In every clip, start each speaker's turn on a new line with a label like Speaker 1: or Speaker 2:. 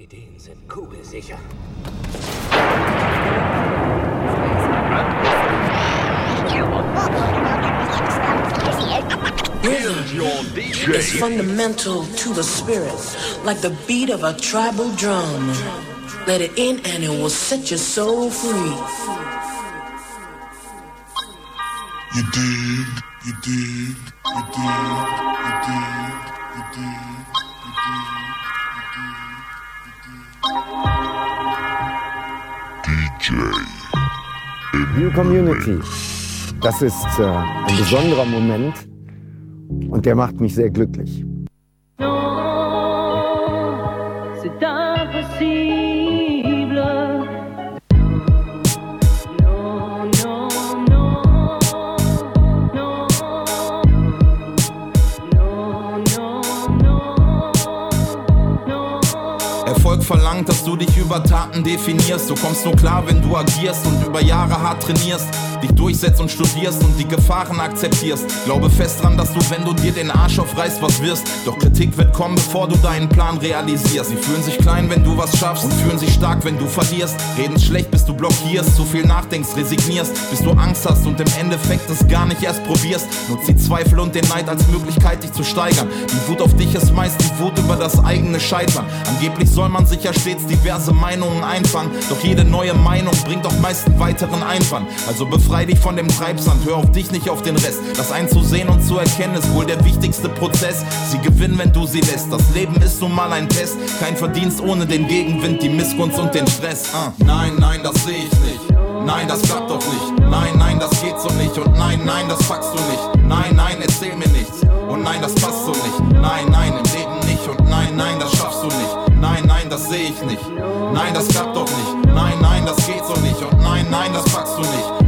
Speaker 1: Ideen sind kugelsicher.
Speaker 2: Rhythm is fundamental to the spirit, like the beat of a tribal drum. Let it in and it will set your soul free.
Speaker 3: You dig, you dig, you dig, you dig, you dig, you dig,
Speaker 4: New Community. Das ist äh, ein besonderer Moment und der macht mich sehr glücklich.
Speaker 5: Über Taten definierst. Du kommst nur klar, wenn du agierst und über Jahre hart trainierst, dich durchsetzt und studierst und die Gefahren akzeptierst. Glaube fest dran, dass du, wenn du dir den Arsch aufreißt, was wirst. Doch Kritik wird kommen, bevor du deinen Plan realisierst. Sie fühlen sich klein, wenn du was schaffst und fühlen sich stark, wenn du verlierst. Reden schlecht, bis du blockierst, zu viel nachdenkst, resignierst, bis du Angst hast und im Endeffekt es gar nicht erst probierst. Nutz die Zweifel und den Neid als Möglichkeit, dich zu steigern. Die Wut auf dich ist meist die Wut über das eigene Scheitern. Angeblich soll man sich ja stets diverse Meinungen einfangen. Doch jede neue Meinung bringt auch meist einen weiteren Einwand. Also befrei dich von dem Treibsand, hör auf dich, nicht auf den Rest. Das einzusehen und zu erkennen ist wohl der wichtigste Prozess. Sie gewinnen, wenn du sie lässt. Das Leben ist nun mal ein Test. Kein Verdienst ohne den Gegenwind, die Missgunst und den Stress. Ah. Nein, nein, das sehe ich nicht. Nein, das klappt doch nicht. Nein, nein, das geht so nicht. Und nein, nein, das packst du nicht. Nein, nein, erzähl mir nichts. Und nein, das passt so nicht. Nein, nein, im Leben nicht. Und nein, nein, das schaffst du nicht. Nein, nein, das sehe ich nicht. Nein, das klappt doch nicht. Nein, nein, das geht so nicht. Und nein, nein, das packst du nicht.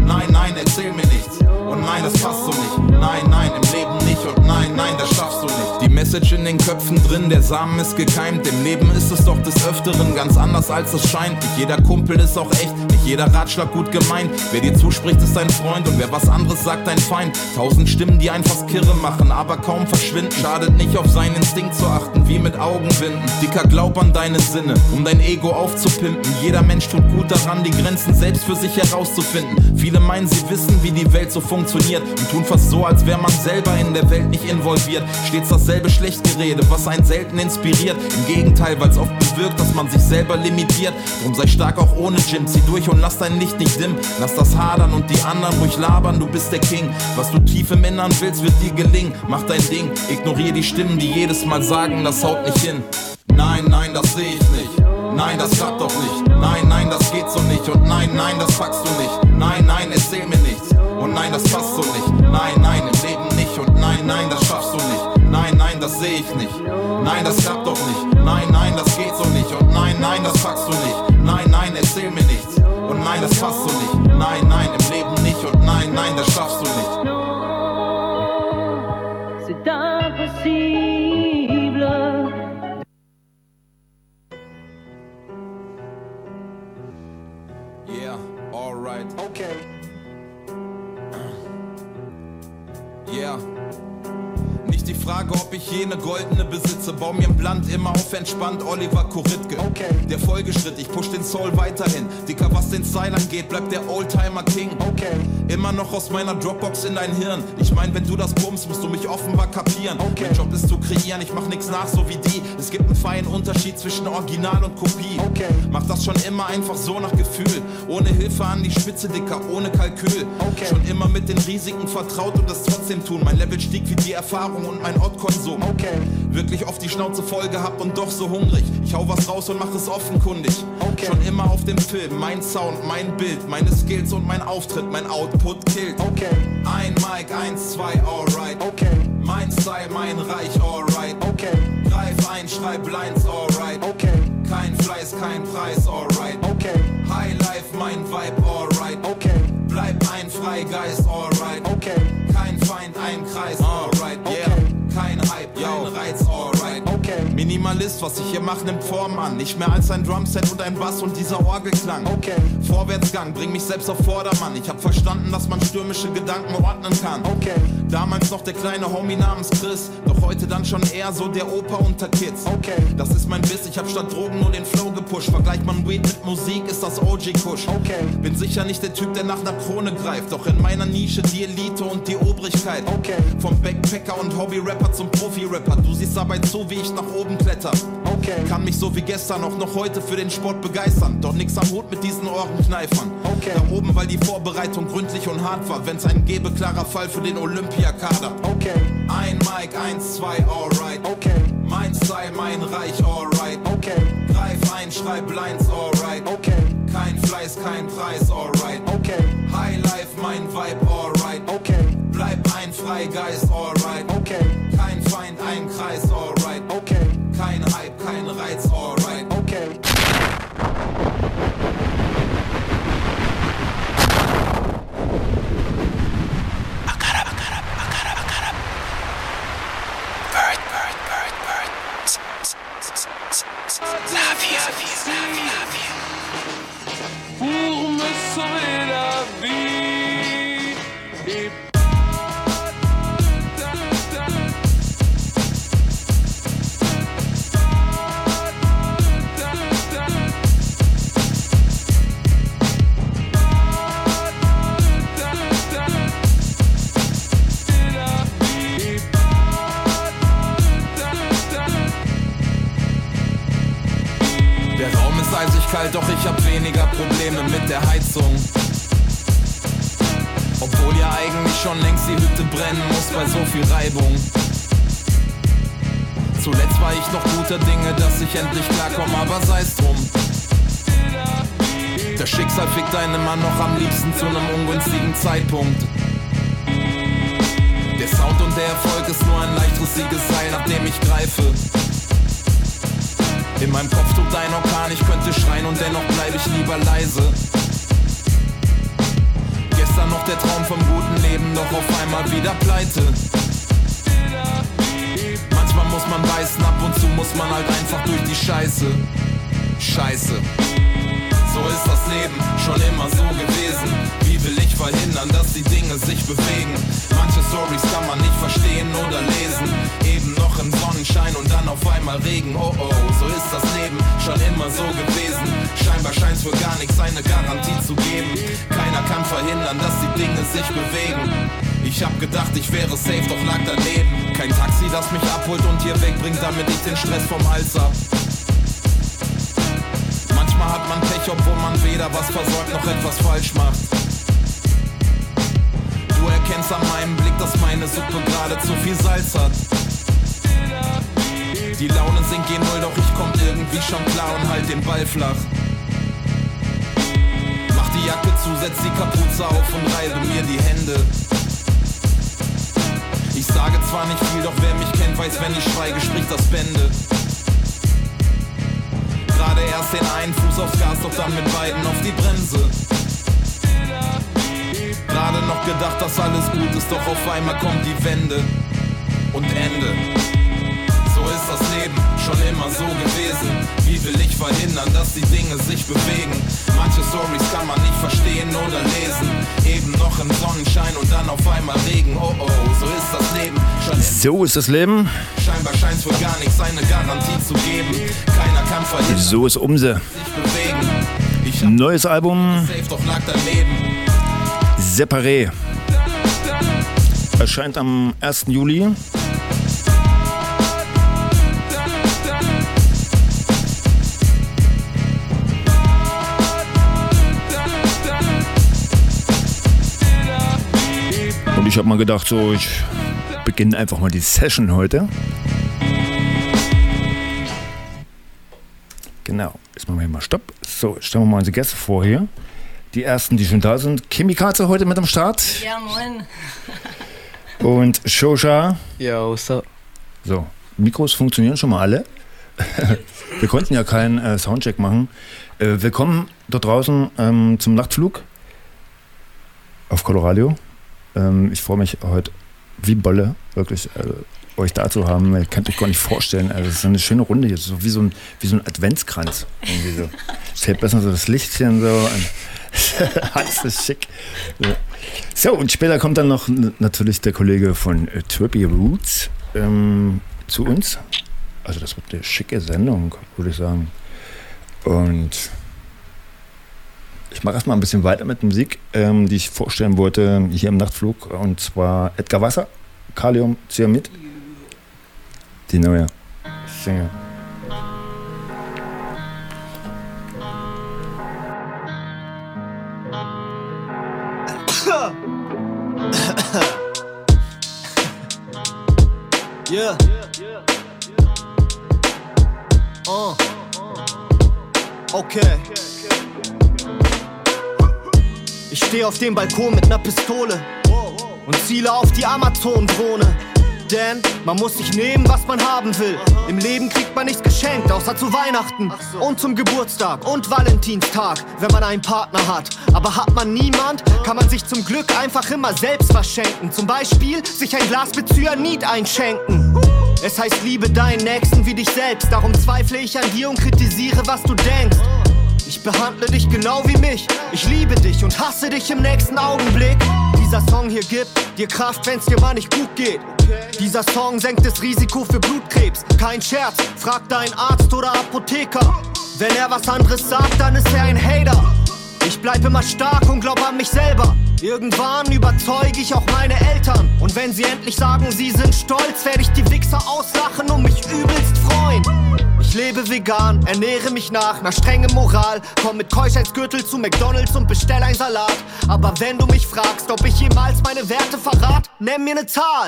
Speaker 5: Nein, das passt so nicht. Nein, nein, im Leben nicht. Und nein, nein, das schaffst du nicht. Message in den Köpfen drin, der Samen ist gekeimt. Im Leben ist es doch des Öfteren ganz anders als es scheint. Nicht jeder Kumpel ist auch echt, nicht jeder Ratschlag gut gemeint. Wer dir zuspricht, ist dein Freund und wer was anderes sagt, dein Feind. Tausend Stimmen, die einen fast kirre machen, aber kaum verschwinden. Schadet nicht auf seinen Instinkt zu achten, wie mit Augenwinden. Dicker, glaub an deine Sinne, um dein Ego aufzupimpen. Jeder Mensch tut gut daran, die Grenzen selbst für sich herauszufinden. Viele meinen, sie wissen, wie die Welt so funktioniert und tun fast so, als wäre man selber in der Welt nicht involviert. Stets dasselbe Schlechtgerede, was einen selten inspiriert. Im Gegenteil, weil es oft bewirkt, dass man sich selber limitiert. Drum sei stark auch ohne Gym, zieh durch und lass dein Licht nicht dim. Lass das hadern und die anderen ruhig labern, du bist der King. Was du tief im Innern willst, wird dir gelingen. Mach dein Ding, ignoriere die Stimmen, die jedes Mal sagen, das haut nicht hin. Nein, nein, das sehe ich nicht. Nein, das klappt doch nicht. Nein, nein, das geht so nicht. Und nein, nein, das packst du nicht. Nein, nein, erzähl mir nichts. Und nein, das passt so nicht. Nein, nein, im Leben nicht. Und nein, nein, das schaffst das sehe ich nicht. Nein, das klappt doch nicht. Nein, nein, das geht so nicht. Und nein, nein, das packst du nicht. Nein, nein, erzähl mir nichts. Und nein, das passt so nicht. Nein, nein, im Leben nicht. Und nein, nein, das schaffst du nicht.
Speaker 6: C'est impossible.
Speaker 5: Yeah, alright.
Speaker 4: Okay.
Speaker 5: Yeah. Frage, ob ich jene goldene besitze. Bau mir im Land immer auf entspannt, Oliver Koritke.
Speaker 4: Okay.
Speaker 5: Der Folgeschritt, ich push den Soul weiterhin. Dicker, was den Style angeht, bleibt der Oldtimer King.
Speaker 4: Okay.
Speaker 5: Immer noch aus meiner Dropbox in dein Hirn. Ich mein, wenn du das bummst, musst du mich offenbar kapieren.
Speaker 4: Okay.
Speaker 5: Mein Job ist zu kreieren, ich mach nix nach, so wie die. Es gibt einen feinen Unterschied zwischen Original und Kopie.
Speaker 4: Okay.
Speaker 5: Mach das schon immer einfach so nach Gefühl. Ohne Hilfe an die Spitze, Dicker, ohne Kalkül.
Speaker 4: Okay.
Speaker 5: Schon immer mit den Risiken vertraut und das trotzdem tun. Mein Level stieg wie die Erfahrung und mein Ortkonsum.
Speaker 4: Okay.
Speaker 5: Wirklich oft die Schnauze voll gehabt und doch so hungrig. Ich hau was raus und mach es offenkundig.
Speaker 4: Okay.
Speaker 5: Schon immer auf dem Film, mein Sound, mein Bild, meine Skills und mein Auftritt, mein Output killt.
Speaker 4: Okay.
Speaker 5: Ein Mic, eins, zwei, alright.
Speaker 4: Okay.
Speaker 5: Mein Style, mein Reich, alright.
Speaker 4: Okay.
Speaker 5: Greif ein, schreib Lines, alright.
Speaker 4: Okay.
Speaker 5: Kein Fleiß, kein Preis, alright.
Speaker 4: Okay.
Speaker 5: High Life, mein Vibe, alright.
Speaker 4: Okay.
Speaker 5: Bleib ein Freigeist, alright.
Speaker 4: Okay.
Speaker 5: Kein Feind, ein Kreis, alright, Minimalist, was ich hier mach, nimmt Form an. Nicht mehr als ein Drumset und ein Bass und dieser Orgelklang.
Speaker 1: Okay.
Speaker 5: Vorwärtsgang, bring mich selbst auf Vordermann. Ich hab verstanden, dass man stürmische Gedanken ordnen kann.
Speaker 1: Okay.
Speaker 5: Damals noch der kleine Homie namens Chris, doch heute dann schon eher so der Opa unter Kids.
Speaker 1: Okay.
Speaker 5: Das ist mein Biss, ich hab statt Drogen nur den Flow gepusht. Vergleicht man Weed mit Musik, ist das OG-Kusch.
Speaker 1: Okay.
Speaker 5: Bin sicher nicht der Typ, der nach einer Krone greift, doch in meiner Nische die Elite und die Obrigkeit.
Speaker 1: Okay.
Speaker 5: Vom Backpacker und Hobby-Rapper zum Profi-Rapper. Du siehst dabei zu, wie ich nach oben kletter.
Speaker 1: Okay.
Speaker 5: Kann mich so wie gestern auch noch heute für den Sport begeistern. Doch nix am Hut mit diesen Ohrenkneifern.
Speaker 1: Okay.
Speaker 5: Da oben, weil die Vorbereitung gründlich und hart war. Wenn's einen gäbe, klarer Fall für den Olympiakader.
Speaker 1: Okay.
Speaker 5: Ein Mic, eins, zwei, alright.
Speaker 1: Okay.
Speaker 5: Mein Style, mein Reich, alright.
Speaker 1: Okay.
Speaker 5: Greif ein, schreib Lines, alright.
Speaker 1: Okay.
Speaker 5: Kein Fleiß, kein Preis, alright.
Speaker 1: Okay.
Speaker 5: High Life, mein Vibe, alright.
Speaker 1: Okay.
Speaker 5: Bleib ein Freigeist, alright.
Speaker 1: Okay.
Speaker 5: Kein Feind, ein Kreis, alright.
Speaker 1: Okay.
Speaker 5: Kein Hype, kein Reiz, alright.
Speaker 1: Okay.
Speaker 7: pour me sauver
Speaker 5: kalt, doch ich hab weniger Probleme mit der Heizung. Obwohl ja eigentlich schon längst die Hütte brennen muss bei so viel Reibung. Zuletzt war ich noch guter Dinge, dass ich endlich klarkomme, aber sei's drum. Das Schicksal fickt einen Mann noch am liebsten zu einem ungünstigen Zeitpunkt. Der Sound und der Erfolg ist nur ein leichtrissiges Seil, nach dem ich greife. In meinem Kopf tobt ein Orkan, ich könnte schreien und dennoch bleibe ich lieber leise. Gestern noch der Traum vom guten Leben, doch auf einmal wieder pleite. Manchmal muss man beißen, ab und zu muss man halt einfach durch die Scheiße. Scheiße. So ist das Leben schon immer so gewesen. Verhindern, dass die Dinge sich bewegen? Manche Stories kann man nicht verstehen oder lesen. Eben noch im Sonnenschein und dann auf einmal Regen. Oh oh, so ist das Leben schon immer so gewesen. Scheinbar scheint's für gar nichts eine Garantie zu geben. Keiner kann verhindern, dass die Dinge sich bewegen. Ich hab gedacht, ich wäre safe, doch lag daneben. Kein Taxi, das mich abholt und hier wegbringt, damit ich den Stress vom Hals hab. Manchmal hat man Pech, obwohl man weder was versorgt noch etwas falsch macht. Erkennst an meinem Blick, dass meine Suppe gerade zu viel Salz hat. Die Laune sinkt gen Null, doch ich komm irgendwie schon klar und halt den Ball flach. Mach die Jacke zu, setz die Kapuze auf und reibe mir die Hände. Ich sage zwar nicht viel, doch wer mich kennt, weiß, wenn ich schweige, spricht das Bände. Gerade erst den einen Fuß aufs Gas, doch dann mit beiden auf die Bremse. Gerade noch gedacht, dass alles gut ist, doch auf einmal kommt die Wende und Ende. So ist das Leben schon immer so gewesen. Wie will ich verhindern, dass die Dinge sich bewegen? Manche Stories kann man nicht verstehen oder lesen. Eben noch im Sonnenschein und dann auf einmal Regen. Oh oh, so ist das Leben schon
Speaker 8: So ist das Leben.
Speaker 5: Scheinbar scheint's für gar nichts eine Garantie zu geben. Keiner kann verhindern,
Speaker 8: So ist Umse. Neues Album,
Speaker 5: safe, doch lag daneben.
Speaker 8: Separé. Erscheint am 1. Juli. Und ich habe mal gedacht, so, ich beginne einfach mal die Session heute. Genau, jetzt machen wir hier mal Stopp. So, stellen wir mal unsere Gäste vor hier. Die ersten, die schon da sind. Kimi Katze heute mit am Start.
Speaker 9: Ja, moin.
Speaker 8: Und Shosha.
Speaker 10: Yo, so.
Speaker 8: So, Mikros funktionieren schon mal alle. Wir konnten ja keinen äh, Soundcheck machen. Äh, willkommen dort draußen ähm, zum Nachtflug auf Colorado. Ähm, ich freue mich heute wie Bolle, wirklich. Äh, euch da zu haben. Ihr könnt euch gar nicht vorstellen. Also es ist eine schöne Runde hier, so wie so ein, wie so ein Adventskranz. Irgendwie so. Es fällt besser so das Lichtchen so. Und Alles ist schick. So, und später kommt dann noch natürlich der Kollege von äh, Trippy Roots ähm, zu uns. Also das wird eine schicke Sendung, würde ich sagen. Und ich mache erstmal ein bisschen weiter mit Musik, ähm, die ich vorstellen wollte hier im Nachtflug. Und zwar Edgar Wasser, Kalium, Cyanid. Die neue Single.
Speaker 1: Yeah. Uh. Okay. Ich stehe auf dem Balkon mit ner Pistole und ziele auf die Amazon-Drohne. Denn man muss sich nehmen, was man haben will. Im Leben kriegt man nichts geschenkt, außer zu Weihnachten und zum Geburtstag und Valentinstag, wenn man einen Partner hat. Aber hat man niemand, kann man sich zum Glück einfach immer selbst was schenken. Zum Beispiel sich ein Glas mit Cyanid einschenken. Es heißt, liebe deinen Nächsten wie dich selbst. Darum zweifle ich an dir und kritisiere, was du denkst. Ich behandle dich genau wie mich. Ich liebe dich und hasse dich im nächsten Augenblick. Dieser Song hier gibt dir Kraft, wenn's dir mal nicht gut geht. Dieser Song senkt das Risiko für Blutkrebs. Kein Scherz, frag deinen Arzt oder Apotheker. Wenn er was anderes sagt, dann ist er ein Hater. Ich bleib immer stark und glaub an mich selber. Irgendwann überzeuge ich auch meine Eltern. Und wenn sie endlich sagen, sie sind stolz, werde ich die Wichser auslachen und mich übelst freuen. Ich lebe vegan, ernähre mich nach, nach strengem Moral. Komm mit Keuschheitsgürtel zu McDonalds und bestell ein Salat. Aber wenn du mich fragst, ob ich jemals meine Werte verrat, nenn mir ne Zahl.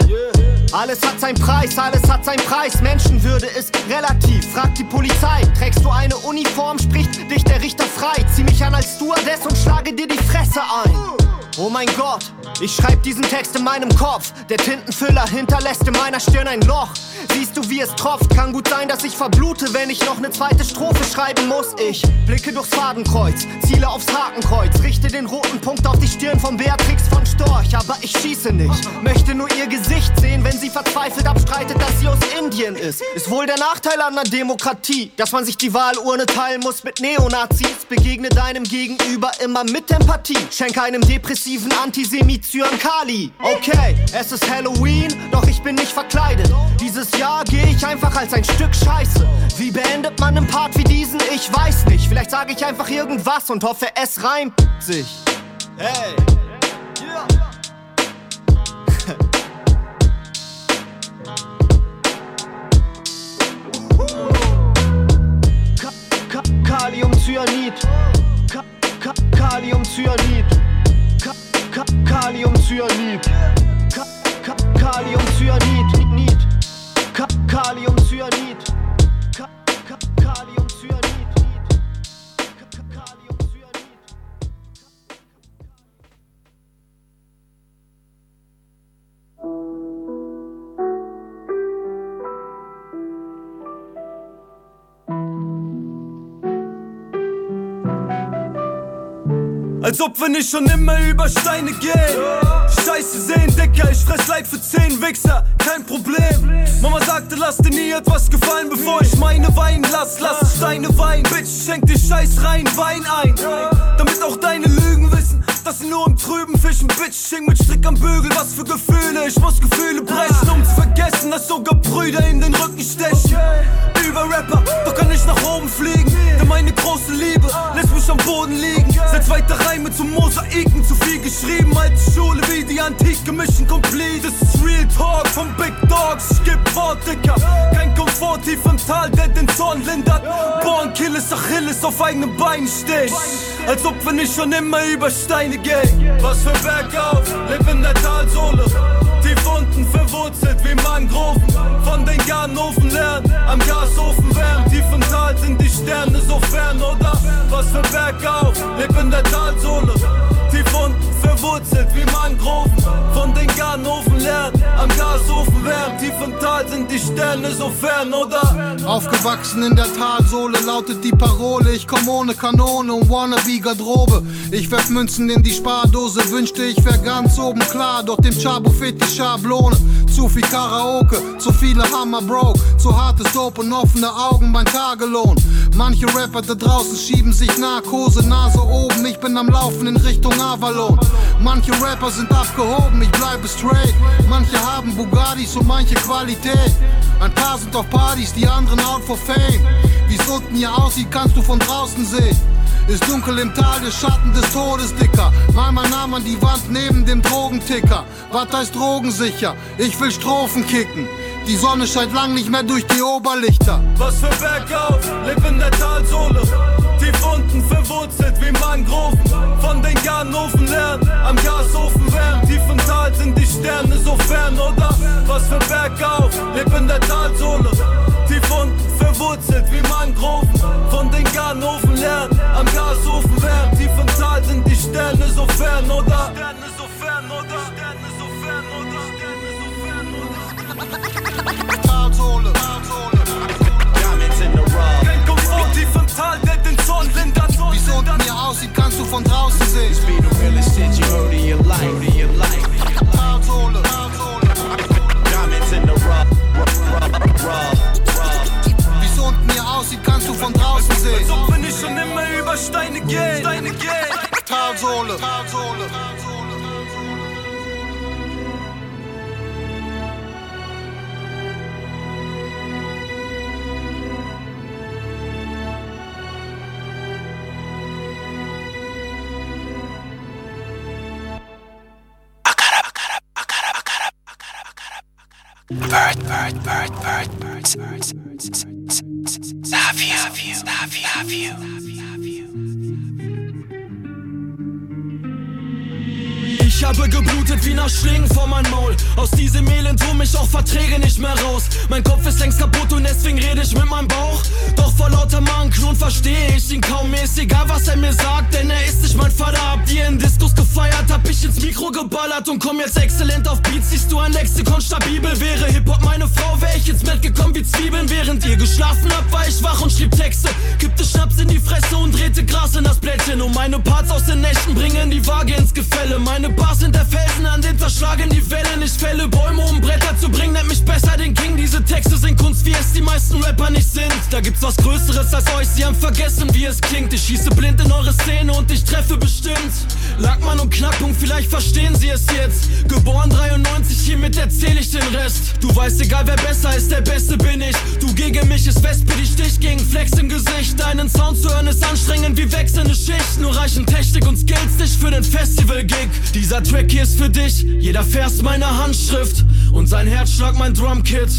Speaker 1: Alles hat seinen Preis, alles hat seinen Preis. Menschenwürde ist relativ, frag die Polizei. Trägst du eine Uniform, spricht dich der Richter frei. Zieh mich an als Stewardess und schlage dir die Fresse ein. Oh mein Gott, ich schreib diesen Text in meinem Kopf. Der Tintenfüller hinterlässt in meiner Stirn ein Loch. Siehst du, wie es tropft? Kann gut sein, dass ich verblute, wenn ich noch ne zweite Strophe schreiben muss. Ich blicke durchs Fadenkreuz, ziele aufs Hakenkreuz, richte den roten Punkt auf die Stirn von Beatrix von Storch. Aber ich schieße nicht, möchte nur ihr Gesicht sehen, wenn sie verzweifelt abstreitet, dass sie aus Indien ist. Ist wohl der Nachteil an der Demokratie, dass man sich die Wahlurne teilen muss mit Neonazis. Begegne deinem Gegenüber immer mit Empathie. Schenke einem depressiven Antisemit Zyankali. Okay, es ist Halloween, doch ich bin nicht verkleidet. Dieses Jahr gehe ich einfach als ein Stück Scheiße. Wie beendet man einen Part wie diesen? Ich weiß nicht. Vielleicht sage ich einfach irgendwas und hoffe, es reimt sich. Hey. Yeah. Ka Ka Kaliumcyanid. Ka Ka Kaliumcyanid. Ka Ka Kaliumcyanid. Ka Ka Kaliumcyanid. Ka Kaliumcyanid.
Speaker 9: Als ob wir nicht schon immer über Steine gehen. Scheiße sehen, Dicker, ich fress Leid für zehn Wichser, kein Problem. Mama sagte, lass dir nie etwas gefallen, bevor ich meine weinen lass. Lass Steine weinen, Bitch, schenk dir Scheiß rein, Wein ein. Damit auch deine Lügen wissen, sie nur im Trüben fischen. Bitch, häng mit Strick am Bügel, was für Gefühle. Ich muss Gefühle brechen, um zu vergessen, dass sogar Brüder in den Rücken stechen. Über Rapper, doch kann ich nach oben fliegen. Denn meine große Liebe lässt mich am Boden liegen. Seit zweiter Reime zu Mosaiken, zu viel geschrieben. Alte Schule wie die Antike, Mission Complete. Das ist Real Talk von Big Dogs. Ich geb Wort, Dicker. Kein Komfort tief im Tal, der den Zorn lindert. Born Killes, Achilles auf eigenen Beinen stehen. Als ob wir nicht schon immer über Steine gehen. Was für Bergauf, leb in der Talsohle. Tief unten verwurzelt wie Mangroven. Von den Garnofen lernen, am Gasofen wärmen. Tief im Tal sind die Sterne so fern, oder? Was für Bergauf, leb in der Talsohle. Tief unten verwurzelt wie Mangroven. Von den Garnofen lernen, am Gasofen wärmt. Tief im Tal sind die Sterne so fern, oder?
Speaker 10: Aufgewachsen in der Talsohle lautet die Parole. Ich komm ohne Kanone und wannabe Garderobe. Ich werf Münzen in die Spardose, wünschte ich wär ganz oben klar. Doch dem Chabo fehlt die Schablone. Zu viel Karaoke, zu viele Hammer broke. Zu hartes Dope und offene Augen, mein Tagelohn. Manche Rapper da draußen schieben sich Narkose, Nase oben. Ich bin am Laufen in Richtung Avalon. Manche Rapper sind abgehoben, ich bleibe straight. Manche haben Bugattis und manche Qualität. Ein paar sind auf Partys, die anderen out for fame. Wie's unten hier aussieht, kannst du von draußen sehen. Ist dunkel im Tal, der Schatten des Todes dicker. Mal mein Name an die Wand neben dem Drogenticker. Was heißt drogensicher? Ich will Strophen kicken. Die Sonne scheint lang nicht mehr durch die Oberlichter.
Speaker 9: Was für Bergauf, leb in der Talsohle. Tief unten verwurzelt wie Mangroven. Von den Garnofen lernen, am Gasofen wärmen. Tief im Tal sind die Sterne so fern, oder? Was für Bergauf, leb in der Talsohle. Tief unten verwurzelt wie Mangroven. Von den Garnofen lernen, am Gasofen wärmen. Tief im Tal sind die Sterne so fern, oder? Sterne so fern, oder? Sterne so fern, oder? Sterne so fern, oder?
Speaker 10: Talsohle.
Speaker 9: Kein Komfort tief im Tal, der den Zorn lindert.
Speaker 10: Wie's unten hier aussieht, kannst du von draußen sehen. Talsohle. Wie's unten hier aussieht, kannst du von draußen sehen.
Speaker 9: So bin ich schon immer über Steine gehen. Steine gehen.
Speaker 10: Talsohle. Talsohle.
Speaker 2: Bird, Love you, love you, love you,
Speaker 9: Ich habe geblutet wie nach Schlingen vor mein Maul. Aus diesem Elend hol mich auch Verträge nicht mehr raus. Mein Kopf ist längst kaputt und deswegen rede ich mit meinem Bauch. Doch vor lauter Manken verstehe ich ihn kaum. Mir ist egal, was er mir sagt, denn er ist nicht mein Vater. Habt ihr in Diskus gefeiert, hab ich ins Mikro geballert und komm jetzt exzellent auf Beats. Siehst du ein Lexikon stabil? Wäre Hip-Hop meine Frau, wär ich ins Bett gekommen wie Zwiebeln. Während ihr geschlafen habt, war ich wach und schrieb Texte. Kippte Schnaps in die Fresse und drehte Gras in das Blättchen. Und meine Parts aus den Nächten bringen die Waage ins Gefälle. Meine Bars sind der Felsen, an dem zerschlagen die Wellen. Ich fälle Bäume, um Bretter zu bringen, nennt mich besser den King. Diese Texte sind Kunst, wie es die meisten Rapper nicht sind. Da gibt's was Größeres als euch, sie haben vergessen, wie es klingt. Ich schieße blind in eure Szene und ich treffe bestimmt. Lackmann und Knackpunkt, vielleicht verstehen sie es jetzt. Geboren 93, hiermit erzähl ich den Rest. Du weißt, egal wer besser ist, der Beste bin ich. Du gegen mich ist Wespe, die Stich gegen Flex im Gesicht. Deinen Sound zu hören ist anstrengend wie wechselnde Schicht. Nur reichen Technik und Skills nicht für den Festival-Gig. Dieser Track hier ist für dich, jeder Vers meine Handschrift. Und sein Herzschlag mein Drumkit.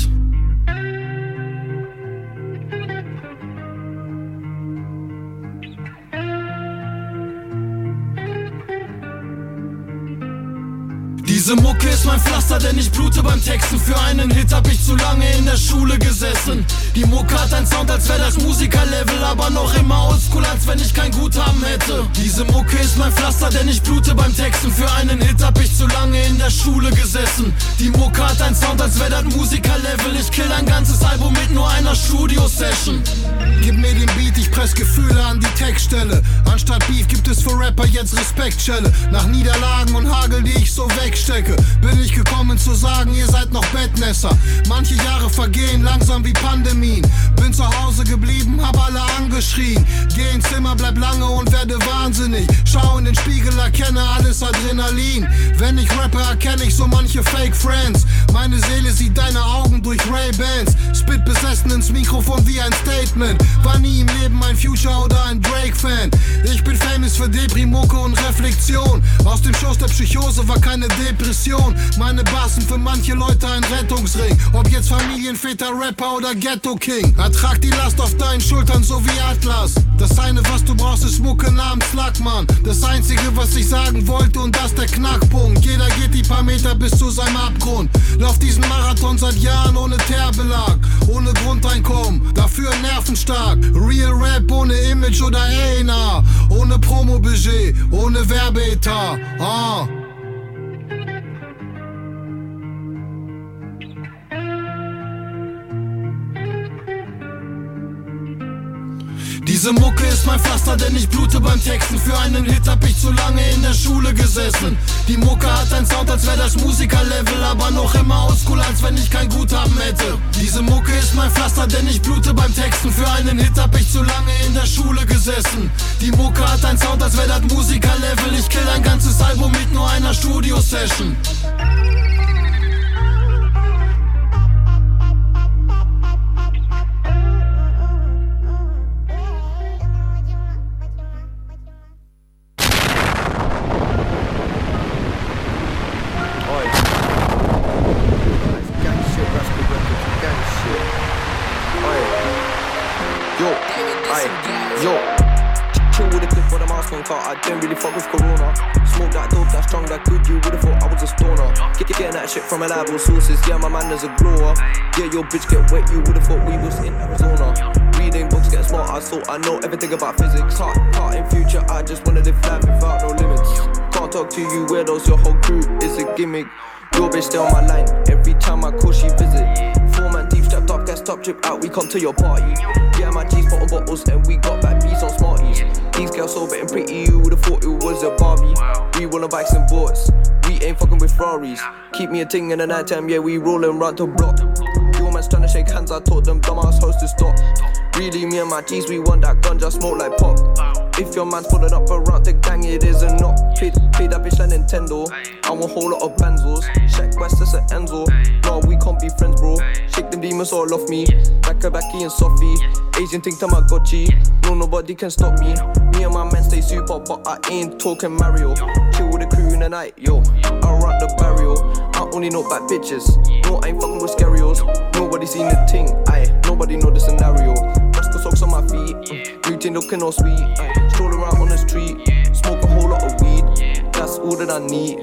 Speaker 9: Diese Mucke ist mein Pflaster, denn ich blute beim Texten. Für einen Hit hab ich zu lange in der Schule gesessen. Die Mucke hat ein Sound, als wär das Musikerlevel, aber noch immer oldschool, als wenn ich kein Guthaben hätte. Diese Mucke ist mein Pflaster, denn ich blute beim Texten. Für einen Hit hab ich zu lange in der Schule gesessen. Die Mucke hat ein Sound, als wär das Musikerlevel. Ich kill ein ganzes Album mit nur einer Studio-Session.
Speaker 10: Gib mir den Beat, ich press Gefühle an die Textstelle. Anstatt Beef gibt es für Rapper jetzt Respektschelle. Nach Niederlagen und Hagel, die ich so wegstecke, bin ich gekommen zu sagen, ihr seid noch Bettnässer. Manche Jahre vergehen langsam wie Pandemien. Bin zu Hause geblieben, hab alle angeschrien. Geh ins Zimmer, bleib lange und werde wahnsinnig. Schau in den Spiegel, erkenne alles Adrenalin. Wenn ich rappe, erkenne ich so manche Fake Friends. Meine Seele sieht deine Augen durch Ray-Bans. Spit besessen ins Mikrofon wie ein Statement. War nie im Leben ein Future oder ein Drake-Fan. Ich bin famous für Depri, Mucke und Reflexion. Aus dem Schoß der Psychose war keine Depression. Meine Bassen für manche Leute ein Rettungsring. Ob jetzt Familienväter, Rapper oder Ghetto-King. Ertrag die Last auf deinen Schultern, so wie Atlas. Das eine, was du brauchst, ist Mucke namens Lackmann. Das einzige, was ich sagen wollte und das der Knackpunkt. Jeder geht die paar Meter bis zu seinem Abgrund. Lauf diesen Marathon seit Jahren ohne Teerbelag. Ohne Grundeinkommen, dafür nervenstark. Real Rap ohne Image oder A&R. Ohne Promo-Budget, ohne Werbeetat. Ah. Diese Mucke ist mein Pflaster, denn ich blute beim Texten. Für einen Hit hab ich zu lange in der Schule gesessen. Die Mucke hat ein Sound, als wär das Musikerlevel, aber noch immer oldschool, als wenn ich kein Guthaben hätte. Diese Mucke ist mein Pflaster, denn ich blute beim Texten. Für einen Hit hab ich zu lange in der Schule gesessen. Die Mucke hat ein Sound, als wär das Musikerlevel. Ich kill ein ganzes Album mit nur einer Studio-Session.
Speaker 11: Didn't really fuck with Corona. Smoke that dope, that strong, that good. You would've thought I was a stoner. Get, you getting that shit from reliable sources. Yeah, my man is a grower. Yeah, your bitch get wet. You would've thought we was in Arizona. Reading books, get smart. I thought I know everything about physics. Heart, heart in future. I just wanna live life without no limits. Can't talk to you weirdos. Your whole crew is a gimmick. Your bitch stay on my line. Every time I call, she visit. Top drip out. We come to your party. Yeah, my G's bottle bottles, and we got back beats on Smarties. These girls so and pretty, you would've thought it was a Barbie. We rollin' bikes and boards. We ain't fucking with Ferraris. Keep me a ting in the night time, yeah, we rollin' round the block. Your man's tryna shake hands, I told them dumbass hoes to stop. Really, me and my G's, we want that gun, just smoke like pop. If your man's pulling up around the gang, it is a knock. Paid, paid that bitch like Nintendo. I want a whole lot of benzos. Check West, that's an Enzo. No, we can't be friends, bro. Shake them demons all off me. Backa Backy and Sophie. Asian thing Tamagotchi. No, nobody can stop me. Me and my men stay super, but I ain't talking Mario. Chill with the crew in the night, yo. I run the barrier. I only know bad bitches. No, I ain't fucking with scarios. Nobody seen the thing, aye. Nobody know the scenario. Rascal socks on my feet. Routine looking all sweet. Street. Smoke a whole lot of weed. That's all that I need.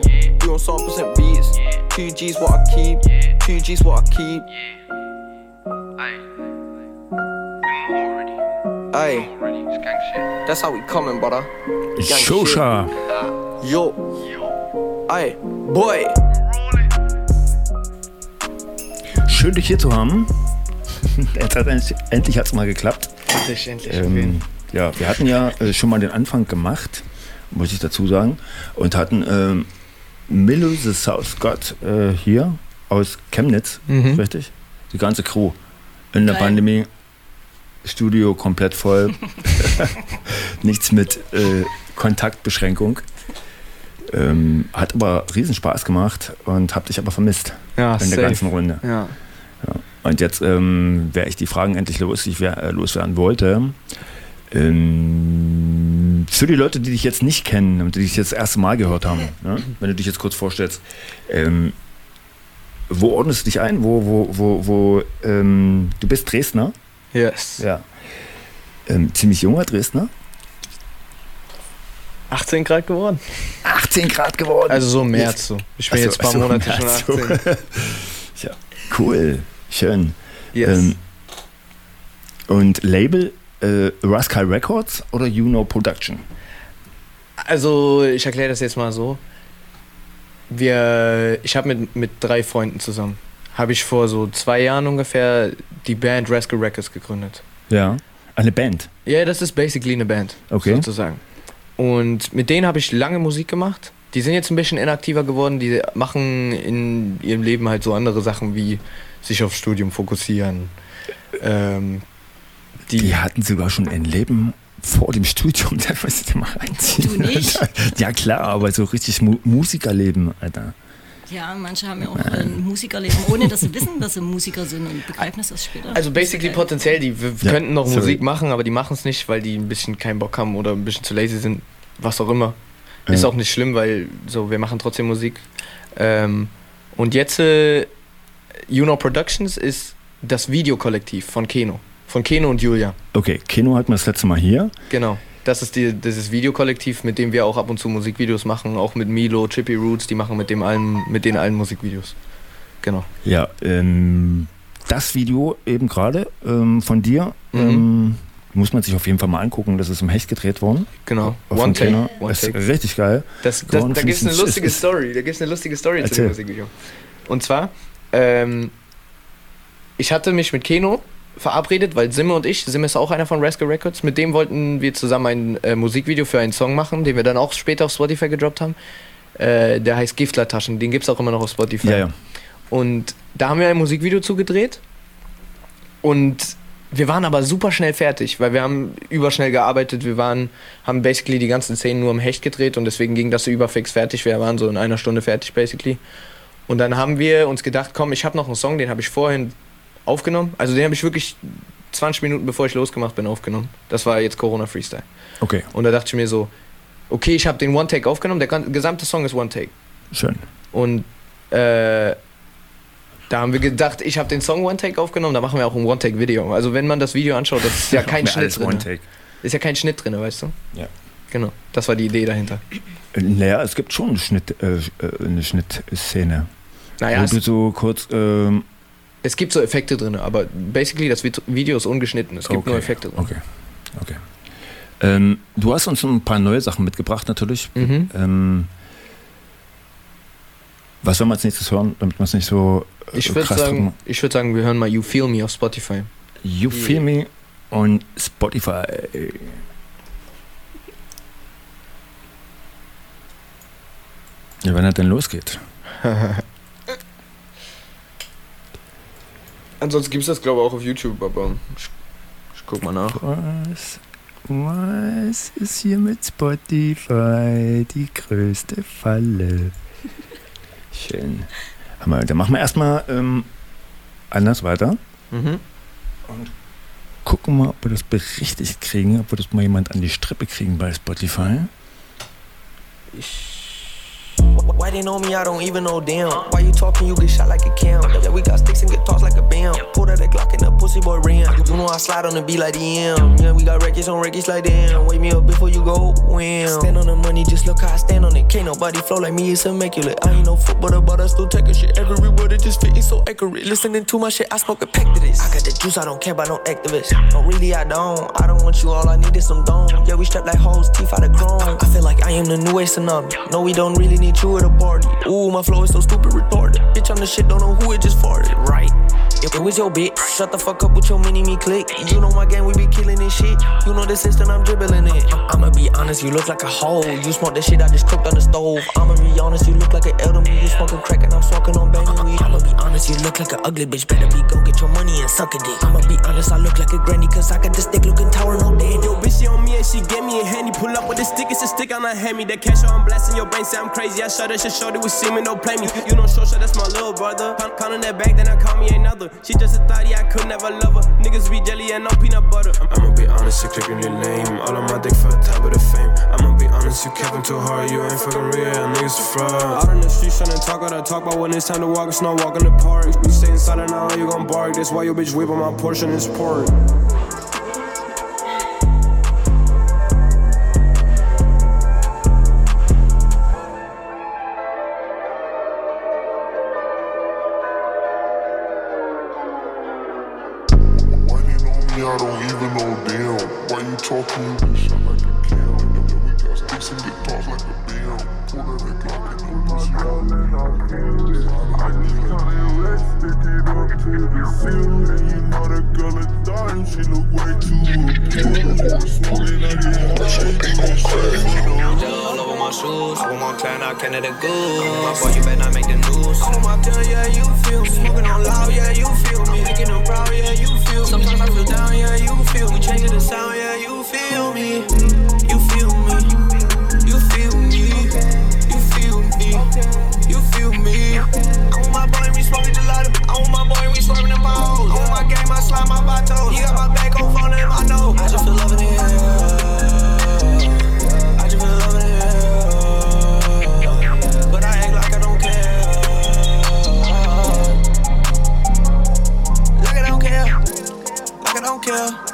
Speaker 11: On some percent beats. Two G's what I keep. Two G's what I keep. Aye. That's how we coming, brother.
Speaker 8: Shosha.
Speaker 11: Yo. Aye. Boy.
Speaker 8: Schön, dich hier zu haben. Hat endlich, endlich hat's mal geklappt.
Speaker 12: Endlich, endlich.
Speaker 8: Ähm, ja, wir hatten ja äh, schon mal den Anfang gemacht, muss ich dazu sagen, und hatten ähm, Milo the South God äh, hier aus Chemnitz,
Speaker 12: Mhm.
Speaker 8: richtig? Die ganze Crew in der
Speaker 12: Geil.
Speaker 8: Pandemie. Studio komplett voll. Nichts mit äh, Kontaktbeschränkung. Ähm, hat aber riesen Spaß gemacht und hab dich aber vermisst
Speaker 12: Ja,
Speaker 8: in der
Speaker 12: safe.
Speaker 8: ganzen Runde.
Speaker 12: Ja.
Speaker 8: Ja. Und jetzt ähm, wäre ich die Fragen endlich los, die ich wer- äh, loswerden wollte. Ähm, für die Leute, die dich jetzt nicht kennen und die dich jetzt das erste Mal gehört haben, ne? wenn du dich jetzt kurz vorstellst, ähm, wo ordnest du dich ein? Wo, wo, wo, wo ähm, du bist Dresdner?
Speaker 12: Yes.
Speaker 8: Ja. Ähm, ziemlich junger Dresdner?
Speaker 12: 18 Grad geworden.
Speaker 8: 18 Grad geworden.
Speaker 12: Also so im März so. Ich bin
Speaker 8: so,
Speaker 12: jetzt ein paar
Speaker 8: so,
Speaker 12: Monate schon
Speaker 8: März so.
Speaker 12: 18.
Speaker 8: ja, cool. Schön.
Speaker 12: Yes.
Speaker 8: Ähm, und Label äh, Rascal Records oder Juno Production?
Speaker 12: Also, ich erkläre das jetzt mal so. Wir, ich habe mit, mit drei Freunden zusammen, habe ich vor so zwei Jahren ungefähr die Band Rascal Records gegründet.
Speaker 8: Ja. Eine Band.
Speaker 12: Ja, das ist basically eine Band,
Speaker 8: Okay.
Speaker 12: sozusagen. Und mit denen habe ich lange Musik gemacht. Die sind jetzt ein bisschen inaktiver geworden. Die machen in ihrem Leben halt so andere Sachen wie sich aufs Studium fokussieren. Ähm,
Speaker 8: die, hatten sogar schon ein Leben vor dem Studium, das muss ich dir mal reinziehen.
Speaker 13: Du nicht?
Speaker 8: ja klar, aber so richtig Mu Musikerleben, Alter.
Speaker 13: Ja, manche haben ja auch ein Musikerleben, ohne dass sie wissen, dass sie Musiker sind und begreifen es erst später.
Speaker 12: Also basically potenziell, die
Speaker 8: Ja,
Speaker 12: könnten noch
Speaker 8: sorry.
Speaker 12: Musik machen, aber die machen es nicht, weil die ein bisschen keinen Bock haben oder ein bisschen zu lazy sind, was auch immer.
Speaker 8: Ja.
Speaker 12: Ist auch nicht schlimm, weil so wir machen trotzdem Musik. Ähm, und jetzt äh, Juno Productions ist das Videokollektiv von Keno, von Keno und Julia.
Speaker 8: Okay, Keno hatten wir das letzte Mal hier.
Speaker 12: Genau. Das ist die, dieses Videokollektiv, mit dem wir auch ab und zu Musikvideos machen, auch mit Milo, Trippy Roots, die machen mit dem allen, mit denen allen Musikvideos. Genau.
Speaker 8: Ja, ähm, das Video eben gerade ähm, von dir
Speaker 12: Mhm.
Speaker 8: ähm, muss man sich auf jeden Fall mal angucken. Das ist im Hecht gedreht worden.
Speaker 12: Genau. One Take. One
Speaker 8: Das ist
Speaker 12: Take.
Speaker 8: richtig geil.
Speaker 12: Das, das, da gibt es eine
Speaker 8: ein-
Speaker 12: lustige
Speaker 8: ist-
Speaker 12: Story. Da gibt es eine lustige Story zu
Speaker 8: Erzähl.
Speaker 12: dem Musikvideo. Und zwar, ähm, ich hatte mich mit Keno verabredet, weil Simme und ich, Simme ist auch einer von Rascal Records, mit dem wollten wir zusammen ein äh, Musikvideo für einen Song machen, den wir dann auch später auf Spotify gedroppt haben. Äh, der heißt Giftlertaschen, den gibt es auch immer noch auf Spotify.
Speaker 8: Ja, ja.
Speaker 12: Und da haben wir ein Musikvideo zugedreht und wir waren aber super schnell fertig, weil wir haben überschnell gearbeitet. Wir waren, haben basically die ganzen Szenen nur im Hecht gedreht und deswegen ging das so überfix fertig. Wir waren so in einer Stunde fertig basically. Und dann haben wir uns gedacht, komm, ich habe noch einen Song, den habe ich vorhin aufgenommen. Also den habe ich wirklich 20 Minuten bevor ich losgemacht bin aufgenommen. Das war jetzt Corona Freestyle.
Speaker 8: Okay.
Speaker 12: Und da dachte ich mir so, okay, ich habe den One Take aufgenommen. Der gesamte Song ist One Take.
Speaker 8: Schön.
Speaker 12: Und äh, da haben wir gedacht, ich habe den Song One Take aufgenommen, da machen wir auch ein One Take Video. Also wenn man das Video anschaut, das ist ja kein Schnitt drin.
Speaker 8: One Take.
Speaker 12: Ist ja kein Schnitt drin, weißt du?
Speaker 8: Ja.
Speaker 12: Genau. Das war die Idee dahinter.
Speaker 8: Naja, es gibt schon eine, Schnitt, äh, äh, eine Schnittszene.
Speaker 12: Naja,
Speaker 8: wo du so kurz. Ähm,
Speaker 12: Es gibt so Effekte drin, aber basically das Vid- Video ist ungeschnitten. Es gibt
Speaker 8: Okay,
Speaker 12: nur Effekte drin.
Speaker 8: Okay. okay. Ähm, du hast uns ein paar neue Sachen mitgebracht, natürlich.
Speaker 12: Mhm.
Speaker 8: Ähm, was soll man als nächstes hören, damit man es nicht so äh,
Speaker 12: Ich würde
Speaker 8: krass
Speaker 12: sagen,
Speaker 8: drücken-
Speaker 12: ich würd sagen, wir hören mal You Feel Me auf Spotify.
Speaker 8: You Feel Me on Spotify. Ja, wenn er denn losgeht.
Speaker 12: Ansonsten gibt es das, glaube ich, auch auf YouTube, aber ich, ich guck mal nach.
Speaker 8: Was, was ist hier mit Spotify die größte Falle? Schön. Aber dann machen wir erstmal ähm, anders weiter.
Speaker 12: Mhm.
Speaker 8: Und gucken mal, ob wir das berichtigt kriegen, ob wir das mal jemand an die Strippe kriegen bei Spotify.
Speaker 14: Why they know me? I don't even know them. Why you talking? You get shot like a cam. Yeah, we got sticks and get tossed like a bam. Pulled out a Glock and the pussy boy ran. You know I slide on the beat like DM. Yeah, we got records on records like damn. Wake me up before you go win. Stand on the money, just look how I stand on it. Can't nobody flow like me, it's immaculate. I ain't no footballer, but I still taking shit everywhere. It just fitting so accurate. Listening to my shit, I smoke a pack to this. I got the juice, I don't care about no activists. No, really, I don't. I don't want you, all I need is some dome. Yeah, we strapped like hoes, teeth out of chrome. I feel like I am the new age tsunami. No, we don't really need you at a party. Ooh, my flow is so stupid retarded. Bitch, I'm the shit, don't know who it just farted. Right. If it was your bitch, shut the fuck up with your mini me click. You know my gang, we be killing this shit. You know the system, I'm dribbling it. I'ma be honest, you look like a hoe. You smoke that shit I just cooked on the stove. I'ma be honest, you look like an elder me. You smoking crack and I'm smoking on banging weed. I'ma be honest, you look like an ugly bitch. Better be go get your money and suck a dick. I'ma be honest, I look like a granny cause I got the stick looking tower, no daddy.
Speaker 15: Yo, bitch, she on me and she get me a handy. Pull up with the stick, it's a stick on her hand me. That cash on blasting your brain, say I'm crazy. I shut her, shit, shorty with semen, don't play me. You know, short shot, that's my little brother. Count, counting that bag, then I call me another. She just a thotty, I could never love her. Niggas be jelly and no peanut butter. I'm, I'ma be honest, you your lame. All on my dick for the top of the fame. I'ma be honest, you capping too hard, you ain't fucking real, niggas a fraud. Out on the street, trying to talk all that talk about when it's time to walk, it's not walk in the park. You stay inside and now you gon' bark. That's why your bitch whip on my portion is pork.
Speaker 16: Me, Why you talking? You get shot like a cam. Yeah, we got sticks and get tossed like a bam. Pull out that Glock and the pussy all in our hands. I just kinda let's stick it up to the ceiling. You know the girl a dime, she look way too appealing. Smoking, I get high.
Speaker 14: All over my shoes. I want my clan out Canada Goose. My boy, you better not make the news. I want my girl, yeah, you feel me. Smoking on loud, yeah, you feel me. Making them proud, yeah, you feel me. Sometimes I feel down, yeah, you feel me. Changing the sound, yeah, you feel me. You feel me. You feel me. You feel me. You feel me. I want my boy, we smoking gelato. I want my boy, we swerving them balls. I want my game, my slime, my bato. He got my back on phone and I know. I just feel loving it. I just feel loving it. But I act like I don't care. Like I don't care. Like I don't care.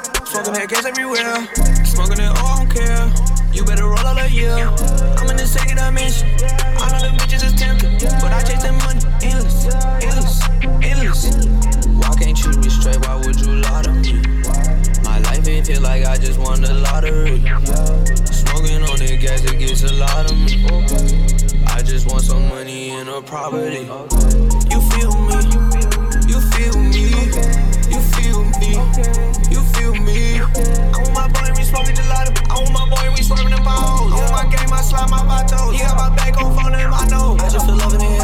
Speaker 14: Smoking that gas everywhere. Smoking it, oh, I don't care. You better roll all a year. I'm in the second dimension. I know them bitches is tempting. But I chase them money. Endless, endless, endless. Why can't you be straight? Why would you lie to me? My life ain't feel like I just won the lottery. Smoking on the gas, it gets a lot of me. I just want some money and a property. You feel me? You feel me? You feel me?
Speaker 17: I want my boy, we swerving the gelato. I want my boy, we swerving the balls. I want my game, I slide my vatos. He got my back on phone and I know. I just
Speaker 8: feel loving it.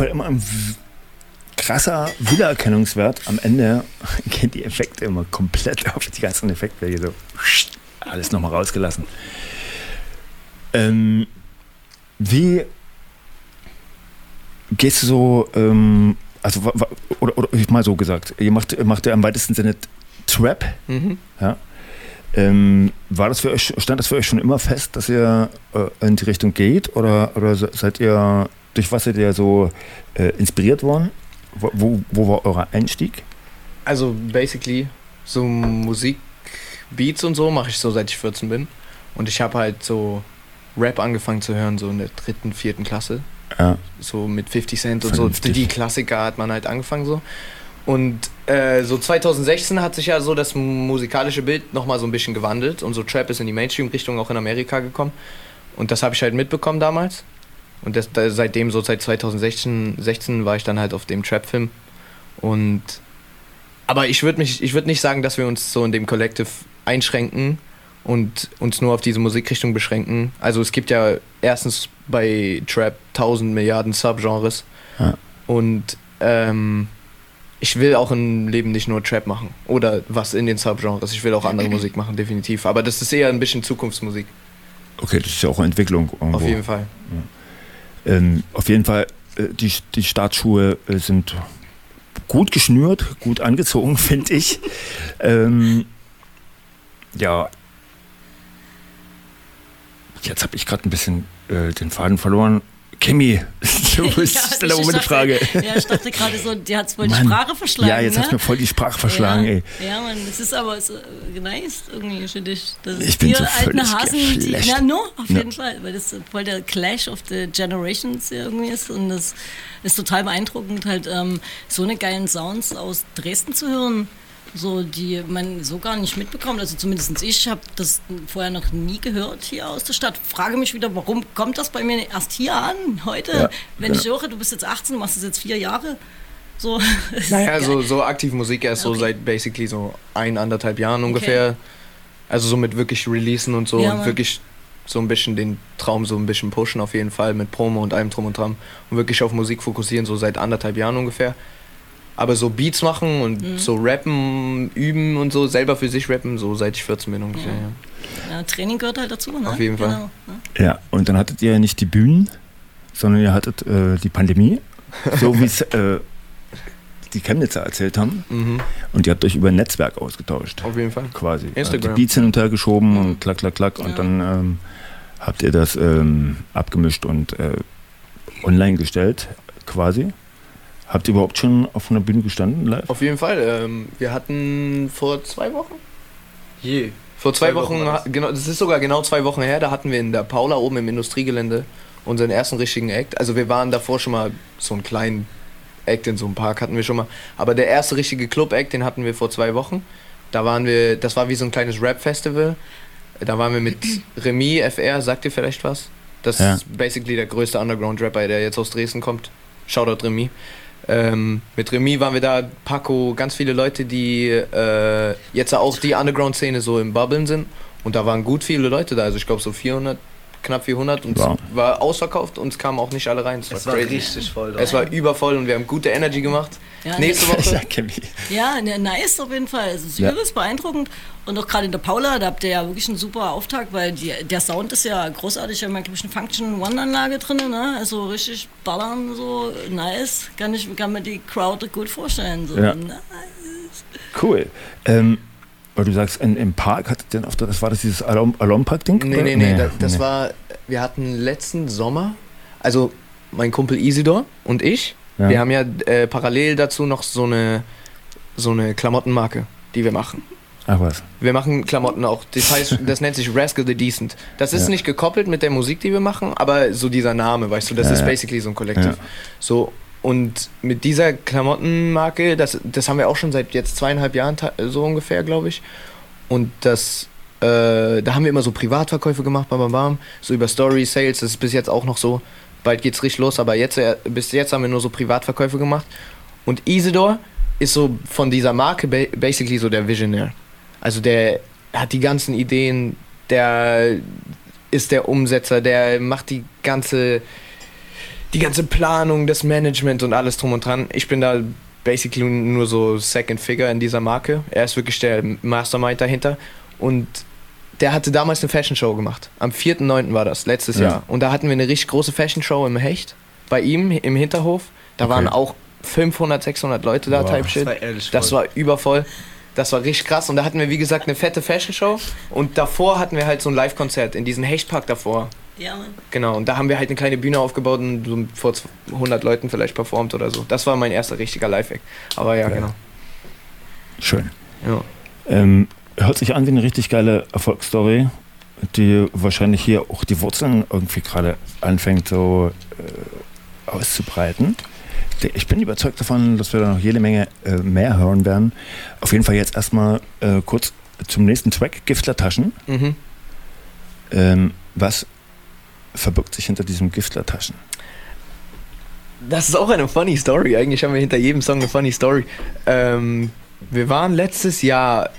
Speaker 8: Fall immer ein krasser Wiedererkennungswert. Am Ende gehen die Effekte immer komplett auf die ganzen Effekte hier so. Alles nochmal rausgelassen. Ähm, wie gehst du so, ähm, also oder, oder ich mal so gesagt, ihr macht, ihr macht ja im weitesten Sinne Trap.
Speaker 12: Mhm.
Speaker 8: Ja. Ähm, war das für euch, stand das für euch schon immer fest, dass ihr äh, in die Richtung geht? Oder, oder se- seid ihr, durch was seid ihr so äh, inspiriert worden? Wo, wo, wo war euer Einstieg?
Speaker 12: Also basically so Musik, Beats und so mache ich so seit ich 14 bin. Und ich habe halt so Rap angefangen zu hören, so in der dritten, vierten Klasse.
Speaker 8: Ja.
Speaker 12: So mit 50 Cent und
Speaker 8: Vernünftig.
Speaker 12: so. Die Klassiker hat man halt angefangen so. Und äh, so 2016 hat sich ja so das musikalische Bild nochmal so ein bisschen gewandelt und so Trap ist in die Mainstream-Richtung auch in Amerika gekommen. Und das habe ich halt mitbekommen damals. Und das, da, seitdem, so seit 2016 16 war ich dann halt auf dem Trap-Film. Und aber ich würde mich, ich würde nicht sagen, dass wir uns so in dem Collective einschränken und uns nur auf diese Musikrichtung beschränken. Also es gibt ja erstens bei Trap tausend Milliarden Subgenres
Speaker 8: Ja.
Speaker 12: und ähm, ich will auch im Leben nicht nur Trap machen oder was in den Subgenres. Ich will auch andere Musik machen, definitiv. Aber das ist eher ein bisschen Zukunftsmusik.
Speaker 8: Okay, das ist ja auch Entwicklung. Irgendwo.
Speaker 12: Auf jeden Fall.
Speaker 8: Ähm, auf jeden Fall, äh, die, die Startschuhe äh, sind gut geschnürt, gut angezogen, finde ich. Ähm, ja. Jetzt habe ich gerade ein bisschen äh, den Faden verloren. Kimi, du bist
Speaker 13: Ja,
Speaker 8: stell mal eine Frage.
Speaker 13: Ja, ich dachte gerade so, dir hat es voll die
Speaker 8: Mann.
Speaker 13: Sprache verschlagen.
Speaker 8: Ja, jetzt
Speaker 13: ne?
Speaker 8: hast du mir voll die Sprache verschlagen,
Speaker 13: ja.
Speaker 8: ey.
Speaker 13: Ja, Mann, das ist aber so äh, nice irgendwie für dich. Das
Speaker 8: Ich bin so
Speaker 13: alten Hasen, die, na, no, auf
Speaker 8: Ja.
Speaker 13: jeden Fall, weil das voll der Clash of the Generations irgendwie ist und das ist total beeindruckend, halt ähm, so eine geilen Sounds aus Dresden zu hören. So, die man so gar nicht mitbekommt. Also zumindest ich habe das vorher noch nie gehört hier aus der Stadt. Frage mich wieder, warum kommt das bei mir erst hier an, heute?
Speaker 12: Ja,
Speaker 13: Wenn
Speaker 12: ja.
Speaker 13: ich höre, du bist jetzt 18, du machst das jetzt vier Jahre. So,
Speaker 12: Naja, so, so aktiv Musik erst so
Speaker 13: Okay.
Speaker 12: seit basically so ein, anderthalb Jahren ungefähr. Also so mit wirklich Releasen und so
Speaker 13: Ja,
Speaker 12: und wirklich so ein bisschen den Traum so ein bisschen pushen auf jeden Fall mit Promo und allem drum und dran und wirklich auf Musik fokussieren, so seit anderthalb Jahren ungefähr. Aber so Beats machen und
Speaker 13: Mhm.
Speaker 12: so rappen, üben und so, selber für sich rappen, so seit ich 14 bin ungefähr, ja.
Speaker 13: Ja, Training gehört halt dazu, ne?
Speaker 12: Auf jeden Fall.
Speaker 13: Genau.
Speaker 8: Ja, und dann hattet ihr ja nicht die Bühnen, sondern ihr hattet äh, die Pandemie, so wie es äh, die Chemnitzer erzählt haben.
Speaker 12: Mhm.
Speaker 8: Und ihr habt euch über ein Netzwerk ausgetauscht.
Speaker 12: Auf jeden Fall.
Speaker 8: Quasi.
Speaker 12: Instagram.
Speaker 8: Die Beats hin und her geschoben und klack, klack, klack. Und dann ähm, habt ihr das ähm, abgemischt und äh, online gestellt, quasi. Habt ihr überhaupt schon auf einer Bühne gestanden live?
Speaker 12: Auf jeden Fall. Ähm, wir hatten vor zwei Wochen? Je. Vor zwei,
Speaker 8: Zwei
Speaker 12: Wochen,
Speaker 8: Wochen
Speaker 12: genau, das ist sogar genau zwei Wochen her, da hatten wir in der Paula oben im Industriegelände unseren ersten richtigen Act. Also wir waren davor schon mal so einen kleinen Act in so einem Park hatten wir schon mal. Aber der erste richtige Club-Act, den hatten wir vor zwei Wochen. Da waren wir, das war wie so ein kleines Rap-Festival. Da waren wir mit Remy, FR, sagt ihr vielleicht was? Das
Speaker 8: Ja.
Speaker 12: ist basically der größte Underground-Rapper, der jetzt aus Dresden kommt. Shoutout Remy. Ähm, mit Remy waren wir da, Paco, ganz viele Leute, die äh, jetzt auch die Underground-Szene so im Bubblen sind. Und da waren gut viele Leute da, also ich glaube so 400, knapp 400 und
Speaker 8: Wow.
Speaker 12: es war ausverkauft und es kamen auch nicht alle rein.
Speaker 18: Es war
Speaker 12: crazy.
Speaker 18: richtig voll da.
Speaker 12: Es war übervoll und wir haben gute Energy gemacht.
Speaker 13: Ja,
Speaker 12: Nächste Woche.
Speaker 13: Ja, ne, nice auf jeden Fall. Es ist
Speaker 12: Ja.
Speaker 13: übelst beeindruckend. Und auch gerade in der Paula, da habt ihr ja wirklich einen super Auftakt, weil die, der Sound ist ja großartig. Wir haben ja, glaube ich, eine Function One-Anlage drin, ne? Also richtig ballern, so nice. Kann, ich, kann mir die Crowd gut vorstellen. So.
Speaker 8: Ja.
Speaker 13: Nice.
Speaker 8: Cool. Ähm, weil du sagst, in, im Park hattet ihr auf der, das war das dieses Alarm- Alarmpark-Ding?
Speaker 12: Nee,
Speaker 8: oder?
Speaker 12: nee, nee, das, das war, wir hatten letzten Sommer, also mein Kumpel Isidor und ich,
Speaker 8: Ja.
Speaker 12: wir haben ja äh, parallel dazu noch so eine, so eine Klamottenmarke, die wir machen.
Speaker 8: Ach was.
Speaker 12: Wir machen Klamotten auch. Das heißt, das nennt sich Rascal the Decent. Das ist
Speaker 8: Ja.
Speaker 12: nicht gekoppelt mit der Musik, die wir machen, aber so dieser Name, weißt du, das
Speaker 8: Ja,
Speaker 12: ist basically so ein Kollektiv. So, und mit dieser Klamottenmarke, das, das haben wir auch schon seit jetzt zweieinhalb Jahren so ungefähr, glaube ich. Und das, äh, da haben wir immer so Privatverkäufe gemacht, bam, bam, bam, so über Story, Sales, das ist bis jetzt auch noch so. Bald geht's richtig los, aber jetzt, äh, bis jetzt haben wir nur so Privatverkäufe gemacht. Und Isidor ist so von dieser Marke ba basically so der Visionär. Also der hat die ganzen Ideen, der ist der Umsetzer, der macht die ganze, die ganze Planung, das Management und alles drum und dran. Ich bin da basically nur so Second Figure in dieser Marke. Er ist wirklich der Mastermind dahinter. Und der hatte damals eine Fashion Show gemacht. Am 4.9. war das, letztes
Speaker 8: Ja.
Speaker 12: Jahr. Und da hatten wir eine richtig große Fashion Show im Hecht, bei ihm im Hinterhof. Da
Speaker 8: Okay.
Speaker 12: waren auch 500, 600 Leute da,
Speaker 8: Wow.
Speaker 12: Type Shit.
Speaker 8: Das war ehrlich
Speaker 12: Das war übervoll. Das war richtig krass. Und da hatten wir, wie gesagt, eine fette Fashion Show. Und davor hatten wir halt so ein Live-Konzert in diesem Hechtpark davor.
Speaker 13: Ja, Mann.
Speaker 12: Genau, und da haben wir halt eine kleine Bühne aufgebaut und so vor 100 Leuten vielleicht performt oder so. Das war mein erster richtiger Live-Act. Aber ja, genau.
Speaker 8: Schön.
Speaker 12: Ja.
Speaker 8: Ähm, hört sich an wie eine richtig geile Erfolgsstory, die wahrscheinlich hier auch die Wurzeln irgendwie gerade anfängt so äh, auszubreiten. Ich bin überzeugt davon, dass wir da noch jede Menge äh, mehr hören werden. Auf jeden Fall jetzt erstmal äh, kurz zum nächsten Track, Giftlertaschen.
Speaker 12: Mhm.
Speaker 8: Ähm, was verbirgt sich hinter diesem Giftlertaschen?
Speaker 12: Das ist auch eine funny Story. Eigentlich haben wir hinter jedem Song eine funny Story. Ähm, wir waren letztes Jahr,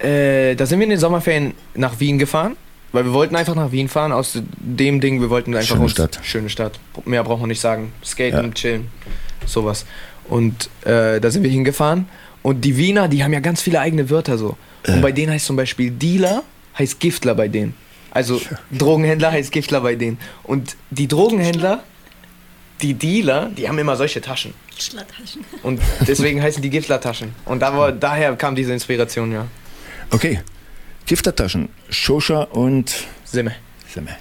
Speaker 12: äh, da sind wir in den Sommerferien nach Wien gefahren, weil wir wollten einfach nach Wien fahren aus dem Ding. Wir wollten einfach
Speaker 8: Schöne
Speaker 12: uns,
Speaker 8: Stadt.
Speaker 12: Schöne Stadt. Mehr braucht man nicht sagen. Skaten,
Speaker 8: Ja.
Speaker 12: chillen, sowas. Und äh, da sind wir hingefahren. Und die Wiener, die haben ja ganz viele eigene Wörter so. Und
Speaker 8: Äh.
Speaker 12: bei denen heißt zum Beispiel Dealer, heißt Giftler bei denen. Also Drogenhändler heißt Giftler bei denen. Und die Drogenhändler, die Dealer, die haben immer solche Taschen.
Speaker 13: Schlattertaschen.
Speaker 12: Und deswegen heißen die Giftlertaschen. Und da war, daher kam diese Inspiration, ja.
Speaker 8: Okay, Giftlertaschen, Shosha und
Speaker 12: Simme.
Speaker 8: Simme.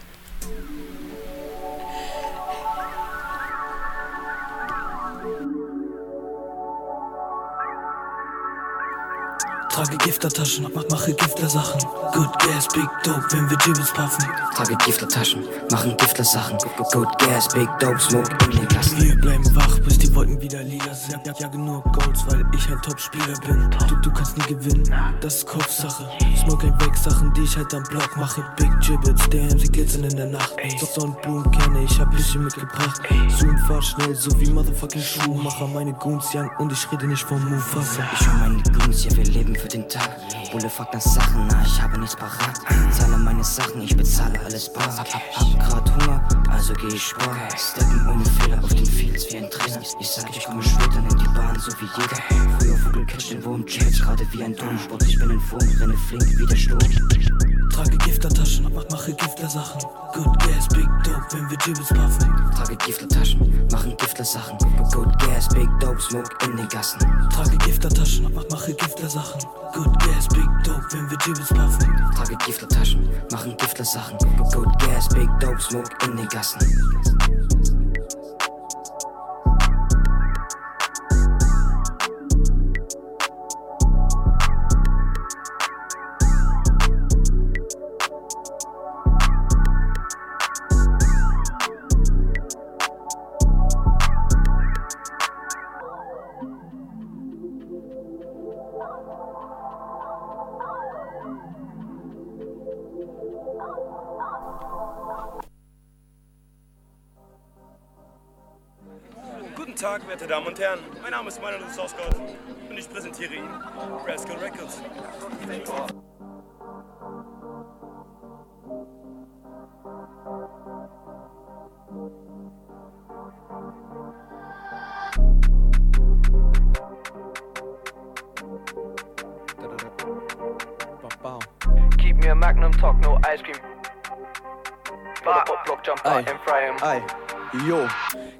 Speaker 9: Trage Giftertaschen, mach, mache Giftersachen. Good Gas, Big Dope, wenn wir Gibbets puffen.
Speaker 18: Trage Giftertaschen, machen Giftersachen. Good Gas, Big Dope, Smoke in den Gassen.
Speaker 9: Wir bleiben wach, bis die Wolken wieder lila sind. Ja, jage nur Golds, weil ich ein Top-Spieler bin. Du, du kannst nie gewinnen, das ist Kopfsache. Smoke ein weg Sachen, die ich halt am Block mache. Big Gibbets, damn, sie glitzern in der Nacht. Doch Sonnenblumenkerne, ich hab bisschen mitgebracht. Zoom, fahr schnell, so wie Motherfucking Schuhmacher. Meine Goons young und ich rede nicht vom Mufasa.
Speaker 18: Ich und meine Goons, ja, wir leben für den Tag. Bulle fuck nach Sachen, na, ich habe nichts parat. Zahle meine Sachen, ich bezahle alles bar. Hab, hab, grad Hunger, also geh ich sparen. Steppen ohne Fehler auf den Fields wie ein Trainer. Ich sag, ich komme später in die Bahn, so wie jeder. Früher Vogel catch den Wurm, jetzt gerade wie ein Turmsport. Ich bin in Form, renne flink wie der Sturm.
Speaker 9: Trage Giftertaschen, mach, mache Giftersachen. Good Gas, Big Dope, wenn wir Gibbets puffen.
Speaker 18: Trage Giftertaschen, machen Giftersachen. Good Gas, Big Dope, Smoke in den Gassen.
Speaker 9: Trage Giftertaschen, mach, mache Giftersachen. Good Gas, Big Dope, wenn wir Gibbets puffen.
Speaker 18: Trage Giftertaschen, machen Giftersachen. Good Gas, Big Dope, Smoke in den Gassen.
Speaker 19: Werte Damen und Herren. Mein Name ist Manuel Sourcegold und ich präsentiere Ihnen Rascal Records.
Speaker 20: Keep me a magnum, talk no ice cream. Up, pop, block, jump out and fry him.
Speaker 12: Aye, yo.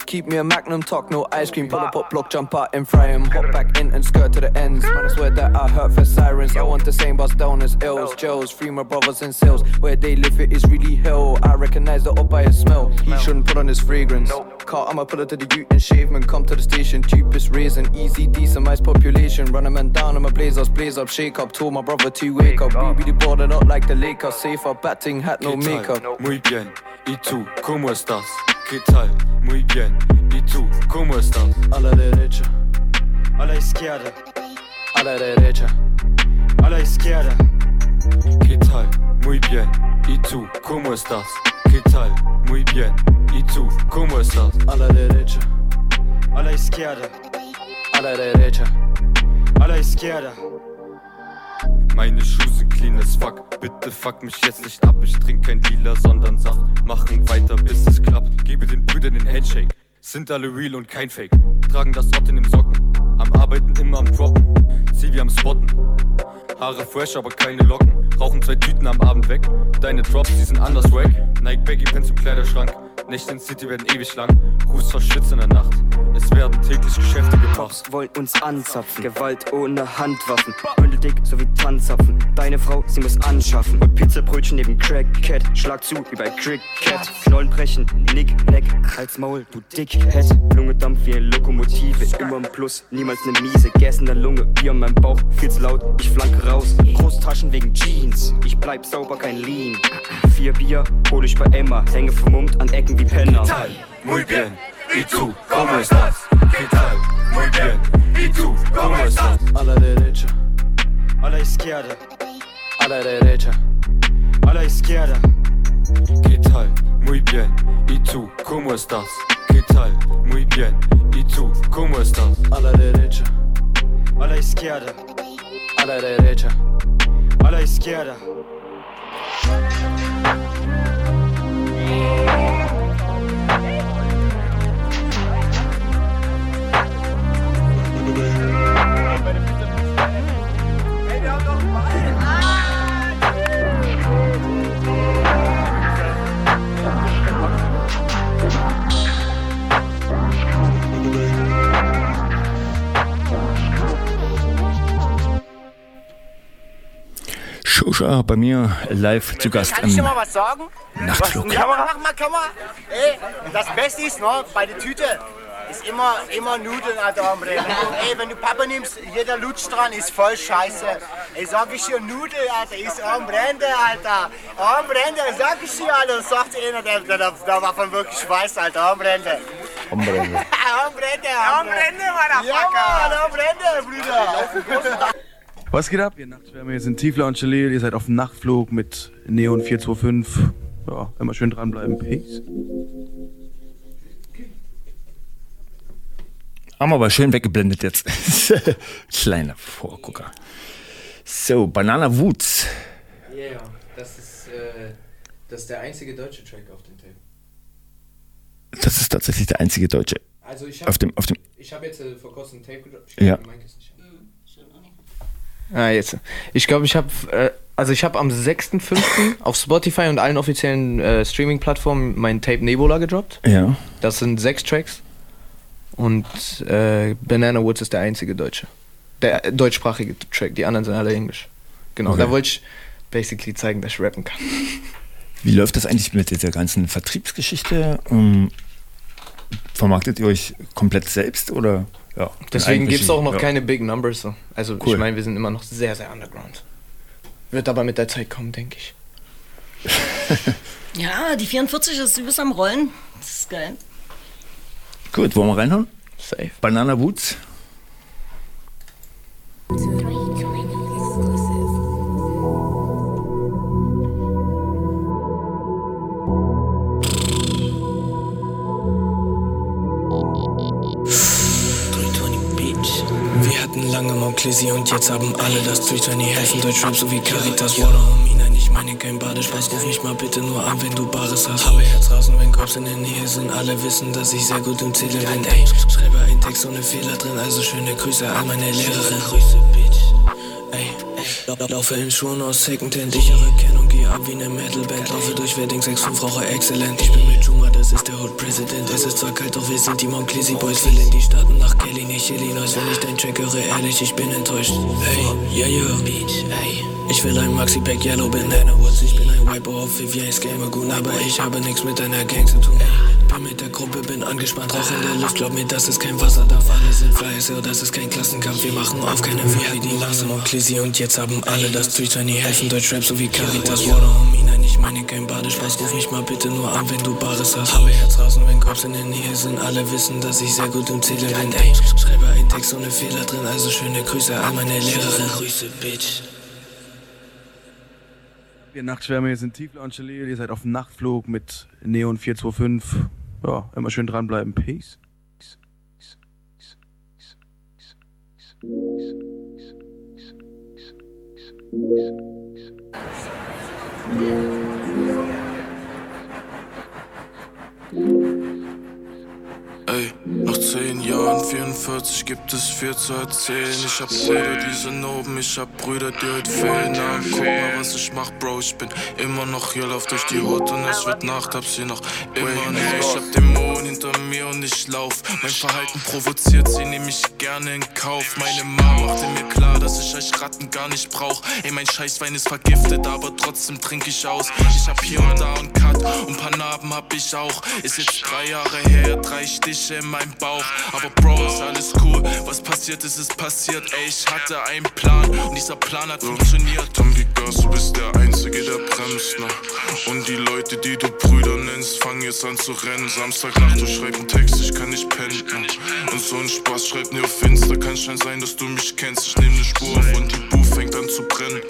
Speaker 12: Keep me a magnum, talk no ice cream. Pull up, pop, block, jump out and fry him. Hop back in and skirt to the ends. Man, I swear that I heard for sirens. I want the same bus down as ills. Joes, free my brothers and sales. Where they live, it is really hell. I recognize the up by his smell. He shouldn't put on his fragrance. Car, I'ma pull it to the ute and shave man. Come to the station, cheapest reason. Easy, decent, nice population. Run a man down, I'ma blaze us, blaze up, shake up. Told my brother to wake up. We be the border, not like the Lakers. Safer, batting hat, no
Speaker 21: ¿Qué tal?
Speaker 12: makeup.
Speaker 21: Muy bien. ¿Y tú? ¿Cómo estás? ¿Qué tal? Muy bien. ¿Y tú? ¿Cómo estás?
Speaker 12: A la derecha,
Speaker 21: A la izquierda.
Speaker 12: a la derecha.
Speaker 21: A la izquierda. ¿Qué tal? Muy bien. ¿Y tú? ¿Cómo estás? ¿Qué tal? Muy bien. ¿Y tú? ¿Cómo estás?
Speaker 22: A la derecha, a la izquierda, a la derecha, a la izquierda.
Speaker 21: Meine Schuhe sind clean as fuck. Bitte fuck mich jetzt nicht ab. Ich trink kein Dealer, sondern Saft. Machen weiter, bis es klappt. Gebe den Brüdern den Handshake. Sind alle real und kein Fake. Tragen das Ott in den Socken. Am Arbeiten immer am Droppen. Sie wie am Spotten. Haare fresh, aber keine Locken. Rauchen zwei Tüten am Abend weg. Deine Drops, die sind anders wack. Nike Baggy Pants im Kleiderschrank. Nächte in City werden ewig lang. Ruß verschwitzt in der Nacht. Es werden täglich Geschäfte gemacht.
Speaker 18: wollen uns anzapfen. Gewalt ohne Handwaffen. Bündeldick sowie Tanzapfen. Deine Frau, sie muss anschaffen. Und Pizzabrötchen neben Crackcat. Schlag zu wie bei Cricket. Knollen brechen, Nick, Neck. Hals, Maul, du Dickhead. Lunge dampft wie eine Lokomotive. Immer im Plus, niemals ne Miese. Gas in der Lunge, Bier in meinem Bauch. Viel zu laut, ich flanke raus. Großtaschen wegen Jeans. Ich bleib sauber, kein Lean. Vier Bier, hol ich bei Emma. Hänge vermummt an Ecken wie Penner.
Speaker 21: Muy bien. ¿Y tú? ¿Cómo estás? ¿Qué tal? Muy bien. ¿Y tú? ¿Cómo estás?
Speaker 22: A la derecha, a la izquierda, a la derecha, a la izquierda.
Speaker 21: ¿Qué tal? Muy bien. ¿Y tú? ¿Cómo estás? ¿Qué tal? Muy bien. ¿Y tú? ¿Cómo estás?
Speaker 22: A la derecha, a la izquierda, a la derecha, a la izquierda.
Speaker 8: Shosha bei mir live zu Gast
Speaker 23: Kann ich dir
Speaker 8: im
Speaker 23: mal was sagen?
Speaker 8: Nachtflug.
Speaker 23: Was, ja, mach mal, Kamera. Ey, das Beste ist noch, bei der Tüte ist immer, immer Nudeln, Alter, Hombre. Wenn du, ey, wenn du Papa nimmst, jeder Lutsch dran ist voll scheiße. Ey, sag ich dir, Nudel, Alter, ist Hombrende, Alter. Hombrende, sag ich dir, Alter. Das sagt einer, der, der, der, der davon wirklich weiß, Alter, Hombrende.
Speaker 8: Hombrende.
Speaker 23: Hombrende, Hombrende, Motherfucker. Ja, Hombrende, Brüder.
Speaker 24: Was geht ab, ihr Nachtschwärmer? Ihr sind Tiefler und Jalil, ihr seid auf dem Nachtflug mit Neon 425. Ja, immer schön dranbleiben. Peace.
Speaker 8: Haben wir aber schön weggeblendet jetzt. Kleiner Vorgucker. So, Banana Woods.
Speaker 12: Ja, yeah, das ist, äh, das ist der einzige deutsche Track auf dem Tape.
Speaker 8: Das ist tatsächlich der einzige Deutsche.
Speaker 12: Also ich
Speaker 8: auf dem, auf dem,
Speaker 12: ich habe jetzt äh, vor kurzem ein Tape gedroppt.
Speaker 8: Ja.
Speaker 12: Ah, jetzt. Ich glaube, ich habe, äh, also ich habe am 6.5. auf Spotify und allen offiziellen äh, Streaming-Plattformen mein Tape Nebula gedroppt.
Speaker 8: Ja.
Speaker 12: Das sind sechs Tracks. Und äh, Banana Woods ist der einzige deutsche. Der äh, deutschsprachige Track, die anderen sind alle englisch. Genau,
Speaker 8: Okay.
Speaker 12: da wollte ich basically zeigen, dass ich rappen kann.
Speaker 8: Wie läuft das eigentlich mit dieser ganzen Vertriebsgeschichte? Ähm, vermarktet ihr euch komplett selbst oder? Ja,
Speaker 12: Deswegen gibt es auch noch
Speaker 8: ja.
Speaker 12: keine Big Numbers. So. Also
Speaker 8: Cool.
Speaker 12: ich meine, wir sind immer noch sehr, sehr underground. Wird aber mit der Zeit kommen, denke ich.
Speaker 13: Ja, die 44 ist übelst am Rollen. Das ist geil.
Speaker 8: Gut, wollen wir reinhauen?
Speaker 12: Safe.
Speaker 8: Banana Woods.
Speaker 2: Wir hatten lange Monklesi und jetzt haben alle das durch deine helfen Deutschrap sowie Caritas. Water Homie, nein, ich meine kein Badespaß Ruf mich mal bitte nur an, wenn du Bares hast. Habe Herz raus und wenn Cops in der Nähe sind. Alle wissen, dass ich sehr gut im Zählen bin. Ey, schreibe einen Text ohne Fehler drin. Also schöne Grüße an meine Lehrerin. Grüße, Bitch. Ey, lau- laufe in Schuhen aus Secondhand. Ich erkenne geh ab wie ne Metalband Laufe durch Wedding 6-5, rauche exzellent. Ich bin mit Juma, das ist der Hood President. Es ist zwar kalt, doch wir sind die Monclesi Boys. Will in die Staaten nach Kelly, nicht Illinois Wenn ich dein Track höre, ehrlich, ich bin enttäuscht. Hey, yeah, yeah, Beach, ey. Ich will ein Maxi-Pack Yellow Banana Woods Ich bin ein Wiper auf Vivian's Gamergoon Aber ich habe nichts mit deiner Gang zu tun. Bin mit der Gruppe, bin angespannt Rauch in der Luft, glaub mir, das ist kein Wasserdampf Alle sind fleißig, oh, das ist kein Klassenkampf. Wir machen auf keine wie die langsam und Und jetzt haben alle das durch Tiny helfen Deutsch Rap sowie Caritas. Water Homie, nein, ich meine kein Badespaß Ruf mich mal bitte nur an, wenn du Bares hast Habe Herz raus und wenn Cops in der Nähe sind Alle wissen, dass ich sehr gut im Zählen bin Ey, schreibe einen Text ohne Fehler drin Also schöne Grüße an meine Lehrerin Grüße, Bitch
Speaker 24: Ihr Nachtschwärme, hier sind Tiefler und Chalil. Ihr seid auf dem Nachtflug mit Neon 425. Ja, immer schön dranbleiben. Peace. Thank you.
Speaker 2: Ey, nach 10 Jahren 44 gibt es viel zu erzählen. Ich hab Brüder, die sind oben, ich hab Brüder, die heute fehlen. Na, guck mal, was ich mach, Bro. Ich bin immer noch hier, lauf durch die Hut und es wird Nacht, hab sie noch immer nicht. Ich hab Dämonen hinter mir und ich lauf. Mein Verhalten provoziert sie, nehm ich gerne in Kauf. Meine Mama machte mir klar, dass ich euch Ratten gar nicht brauch. Ey, mein Scheißwein ist vergiftet, aber trotzdem trink ich aus. Ich hab hier und da einen Cut und paar Narben hab ich auch. Ist jetzt drei Jahre her, drei Stiche in meinem Bauch. Aber Bro, ist alles cool. Was passiert ist, ist passiert. Ey, ich hatte einen Plan und dieser Plan hat funktioniert.
Speaker 3: Tom, gib Gas, du bist der Einzige, der bremst, ne? Und die Leute, die du Brüder nennst, fangen jetzt an zu rennen. Samstagnacht, du schreibst einen Text, ich kann nicht pennen. ne? Und so ein Spaß schreibt mir auf Insta, kann schon sein, dass du mich kennst. Ich nehm ne Spur und die Booth an zu brennen.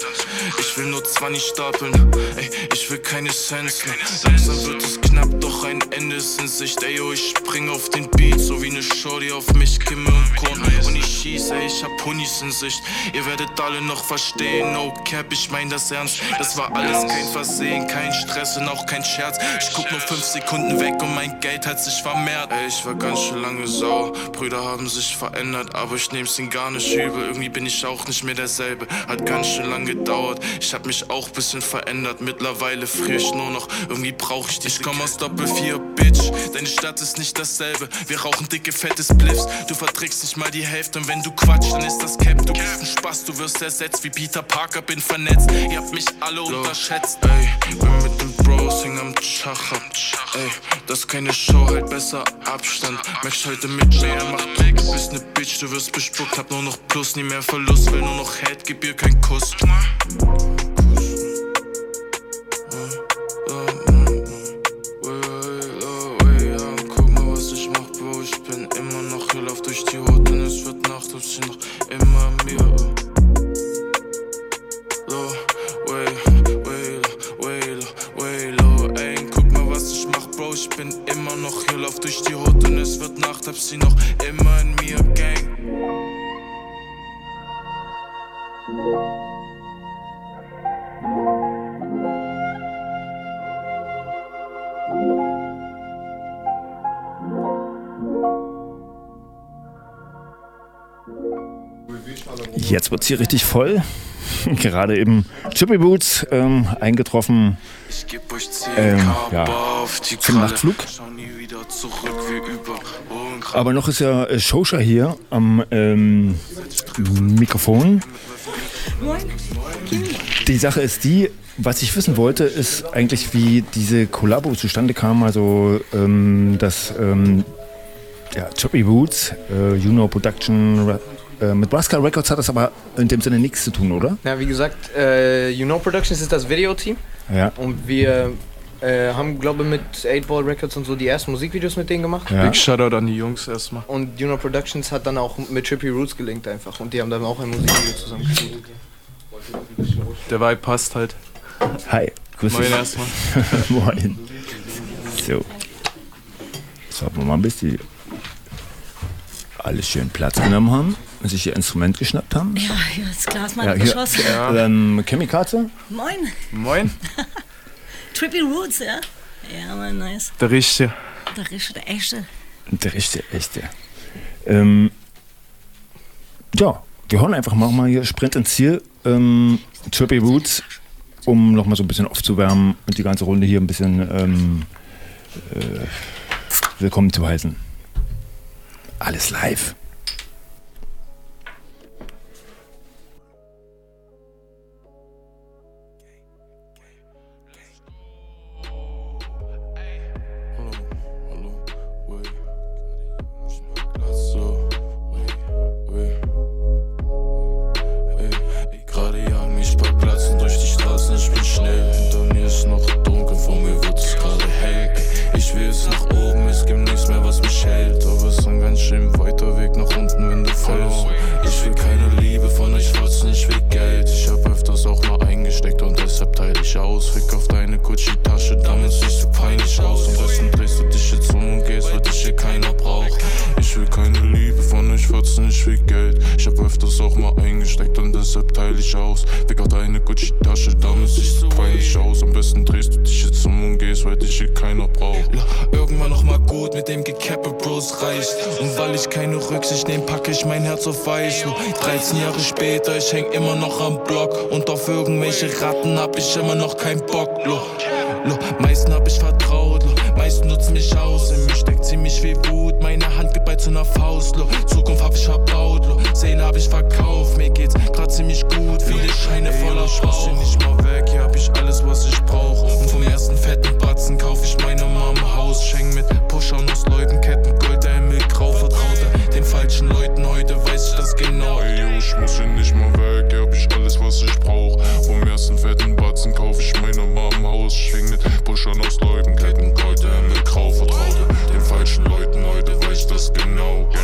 Speaker 2: Ich will nur 20 stapeln, ey, ich will keine Cents. Langsam wird es knapp, doch ein Ende ist in Sicht. Ey, yo, ich spring auf den Beat, so wie ne Shorty auf mich, Kimme und Korn. Und ich schieß, ey, ich hab Honis in Sicht. Ihr werdet alle noch verstehen, no cap, ich mein das ernst. Das war alles kein Versehen, kein Stress und auch kein Scherz. Ich guck nur 5 Sekunden weg und mein Geld hat sich vermehrt.
Speaker 3: Ey, ich war ganz schön lange sauer. Brüder haben sich verändert, aber ich nehm's ihnen gar nicht übel. Irgendwie bin ich auch nicht mehr derselbe. Hat ganz schön lang gedauert. Ich hab mich auch bisschen verändert. Mittlerweile frier ich nur noch. Irgendwie brauch ich dich.
Speaker 2: Ich komm aus Doppel 4, Bitch. Deine Stadt ist nicht dasselbe. Wir rauchen dicke, fette Spliffs. Du verträgst nicht mal die Hälfte. Und wenn du quatschst, dann ist das Cap. Du bist ein Spaß, du wirst ersetzt wie Peter Parker. Bin vernetzt. Ihr habt mich alle unterschätzt.
Speaker 3: Ey, bin mit den Bros, häng am Chacha. Ey, das ist keine Show, halt besser Abstand. Match heute mit mir, mach Druck, du bist ne Bitch, du wirst bespuckt. Hab nur noch Plus, nie mehr Verlust, will nur noch Hate, gib ihr keinen Kuss.
Speaker 8: Jetzt wird's hier richtig voll. Gerade eben Chippy Boots ähm, eingetroffen. Ähm, ja, zum Nachtflug. Aber noch ist ja äh, Shosha hier am ähm, Mikrofon.
Speaker 13: Moin.
Speaker 8: Die Sache ist die, was ich wissen wollte, ist eigentlich, wie diese Kollabo zustande kam. Also, ähm, dass ähm, ja, Choppy Boots, äh, Juno Production, äh, mit Braska Records hat das aber in dem Sinne nichts zu tun, oder?
Speaker 12: Ja, wie gesagt, äh, You Know Productions ist das Videoteam.
Speaker 8: Ja.
Speaker 12: Und wir äh, haben, glaube ich, mit 8-Ball Records und so die ersten Musikvideos mit denen gemacht.
Speaker 24: Big Shoutout an die Jungs erstmal.
Speaker 12: Und You Know Productions hat dann auch mit Trippy Roots gelinkt einfach. Und die haben dann auch ein Musikvideo zusammen gespielt.
Speaker 24: Der Vibe passt halt.
Speaker 8: Hi, grüß
Speaker 24: Moin
Speaker 8: dich.
Speaker 24: erstmal.
Speaker 8: Moin. So. So, wir mal ein bisschen alles schön Platz genommen haben sich ihr Instrument geschnappt haben.
Speaker 13: Ja, hier ist Glas mal
Speaker 8: Ja, hier,
Speaker 13: geschossen.
Speaker 8: ähm, Chemikate.
Speaker 13: Moin.
Speaker 24: Moin.
Speaker 13: Trippy Roots, ja? Ja, man, nice.
Speaker 24: Der Richtige.
Speaker 13: Der richtige, der echte.
Speaker 8: Der richtige, echte. Ähm, ja, wir hören einfach mal, mal hier Sprint ins Ziel. Ähm, Trippy Boots, um nochmal so ein bisschen aufzuwärmen und die ganze Runde hier ein bisschen ähm, äh, willkommen zu heißen. Alles live.
Speaker 2: Ich will keine Liebe von euch Fotzen, ich will Geld. Ich hab öfters auch mal eingesteckt und deshalb teile ich aus. Weg auf deine Gucci-Tasche, damit siehst du peinlich aus. Am
Speaker 16: besten drehst du dich jetzt um und gehst, weil dich hier keiner braucht.
Speaker 2: Ja, irgendwann noch mal gut mit dem Gekappe, Bros reicht. Und weil ich keine Rücksicht nehm, packe ich mein Herz auf Weiß. 13 Jahre später, ich häng immer noch am Block. Und auf irgendwelche Ratten hab ich immer noch keinen Bock. Lo, lo, meisten hab ich vertraut, lo, meisten nutzen mich aus. In mir steckt ziemlich viel Wut. Zu einer Faust. Lo. Zukunft hab ich verbaut, lo. Seele hab ich verkauft. Mir geht's grad ziemlich gut, viele Scheine voller
Speaker 16: hier
Speaker 2: Schwach.
Speaker 16: nicht mal weg, hier hab ich alles, was ich brauch. Und vom ersten fetten Batzen kauf ich meiner Mama Haus. Schenk mit Pushern aus Leuten, Ketten, Gold, der Himmel grau vertraute. Den falschen Leuten heute weiß ich das genau. Ey, yo, ich muss hier nicht mal weg, hier hab ich alles, was ich brauch. Vom ersten fetten Batzen kauf ich meiner Mama Haus. Schenk mit Pushern aus Leuten, Ketten, Gold, der Himmel grau vertraute. Den falschen Leuten heute ich das genau, Gang.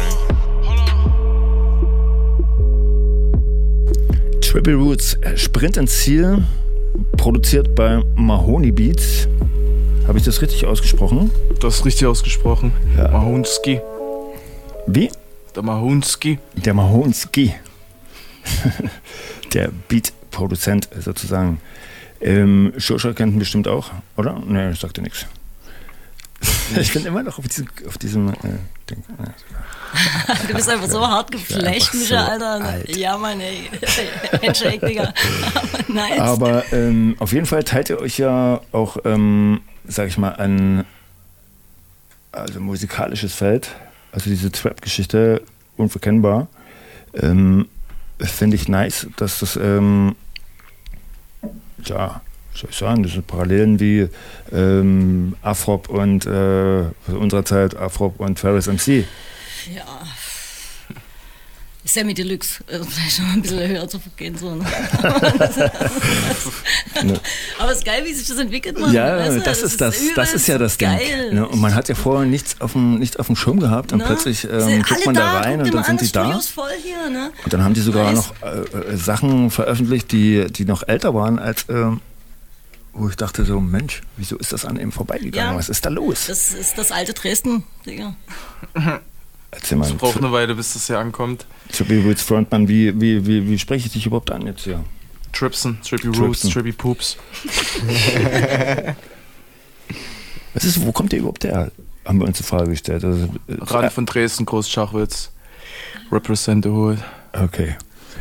Speaker 8: Triple Roots, äh, Sprint ins Ziel, produziert bei Mahoney Beats. Habe ich das richtig ausgesprochen?
Speaker 24: Das ist richtig ausgesprochen. Mahonski.
Speaker 8: Wie?
Speaker 24: Der Mahonski.
Speaker 8: Der Mahonski. Der Beat-Produzent sozusagen. Ähm, Shosha kennt ihn bestimmt auch, oder? Ne, sagt er nichts. Ich bin immer noch auf diesem, auf diesem äh, Ding.
Speaker 13: Du bist einfach so hart
Speaker 8: einfach
Speaker 13: Micha,
Speaker 8: so
Speaker 13: Alter.
Speaker 8: alt.
Speaker 13: Ja, Mann, ey. Handshake, Digga. Aber nice.
Speaker 8: Aber ähm, auf jeden Fall teilt ihr euch ja auch, ähm, sag ich mal, ein also musikalisches Feld. Also diese Trap-Geschichte, unverkennbar. Ähm, Finde ich nice, dass das, ähm, ja, soll ich sagen, das sind Parallelen wie ähm, Afrop und äh, unserer Zeit Afrop und Ferris MC.
Speaker 13: Ja. Sammy Deluxe. äh, Vielleicht noch ein bisschen höher zu gehen. So, ne?
Speaker 8: Ne?
Speaker 13: Aber es ist geil, wie sich das entwickelt, Mann.
Speaker 8: Ja,
Speaker 13: weißt du?
Speaker 8: das, ist das, das ist ja das Ding.
Speaker 13: geil.
Speaker 8: Ne? Und man hat ja vorher nichts auf dem, nichts auf dem Schirm gehabt und
Speaker 13: Ne?
Speaker 8: plötzlich ähm, guckt man da rein
Speaker 13: guck
Speaker 8: und dann sind sie
Speaker 13: das
Speaker 8: da.
Speaker 13: Hier, ne?
Speaker 8: Und dann haben die sogar
Speaker 13: Nice.
Speaker 8: noch äh, äh, Sachen veröffentlicht, die, die noch älter waren, als ähm, wo ich dachte so, Mensch, wieso ist das an ihm vorbeigegangen?
Speaker 13: Ja.
Speaker 8: Was ist da los?
Speaker 13: Das ist das alte Dresden, Digga.
Speaker 8: Erzähl mal.
Speaker 24: Es braucht eine Weile, bis das hier ankommt.
Speaker 8: Trippy Roots Frontman, wie, wie, wie, wie spreche ich dich überhaupt an jetzt hier?
Speaker 24: Tripson, Trippy Roots,
Speaker 8: Tripson.
Speaker 24: Trippy Poops.
Speaker 8: Was ist, wo kommt der überhaupt her? Haben wir uns die Frage gestellt. Also, äh,
Speaker 24: Rand von Dresden, Großschachwitz. Represent the Hood.
Speaker 8: Okay.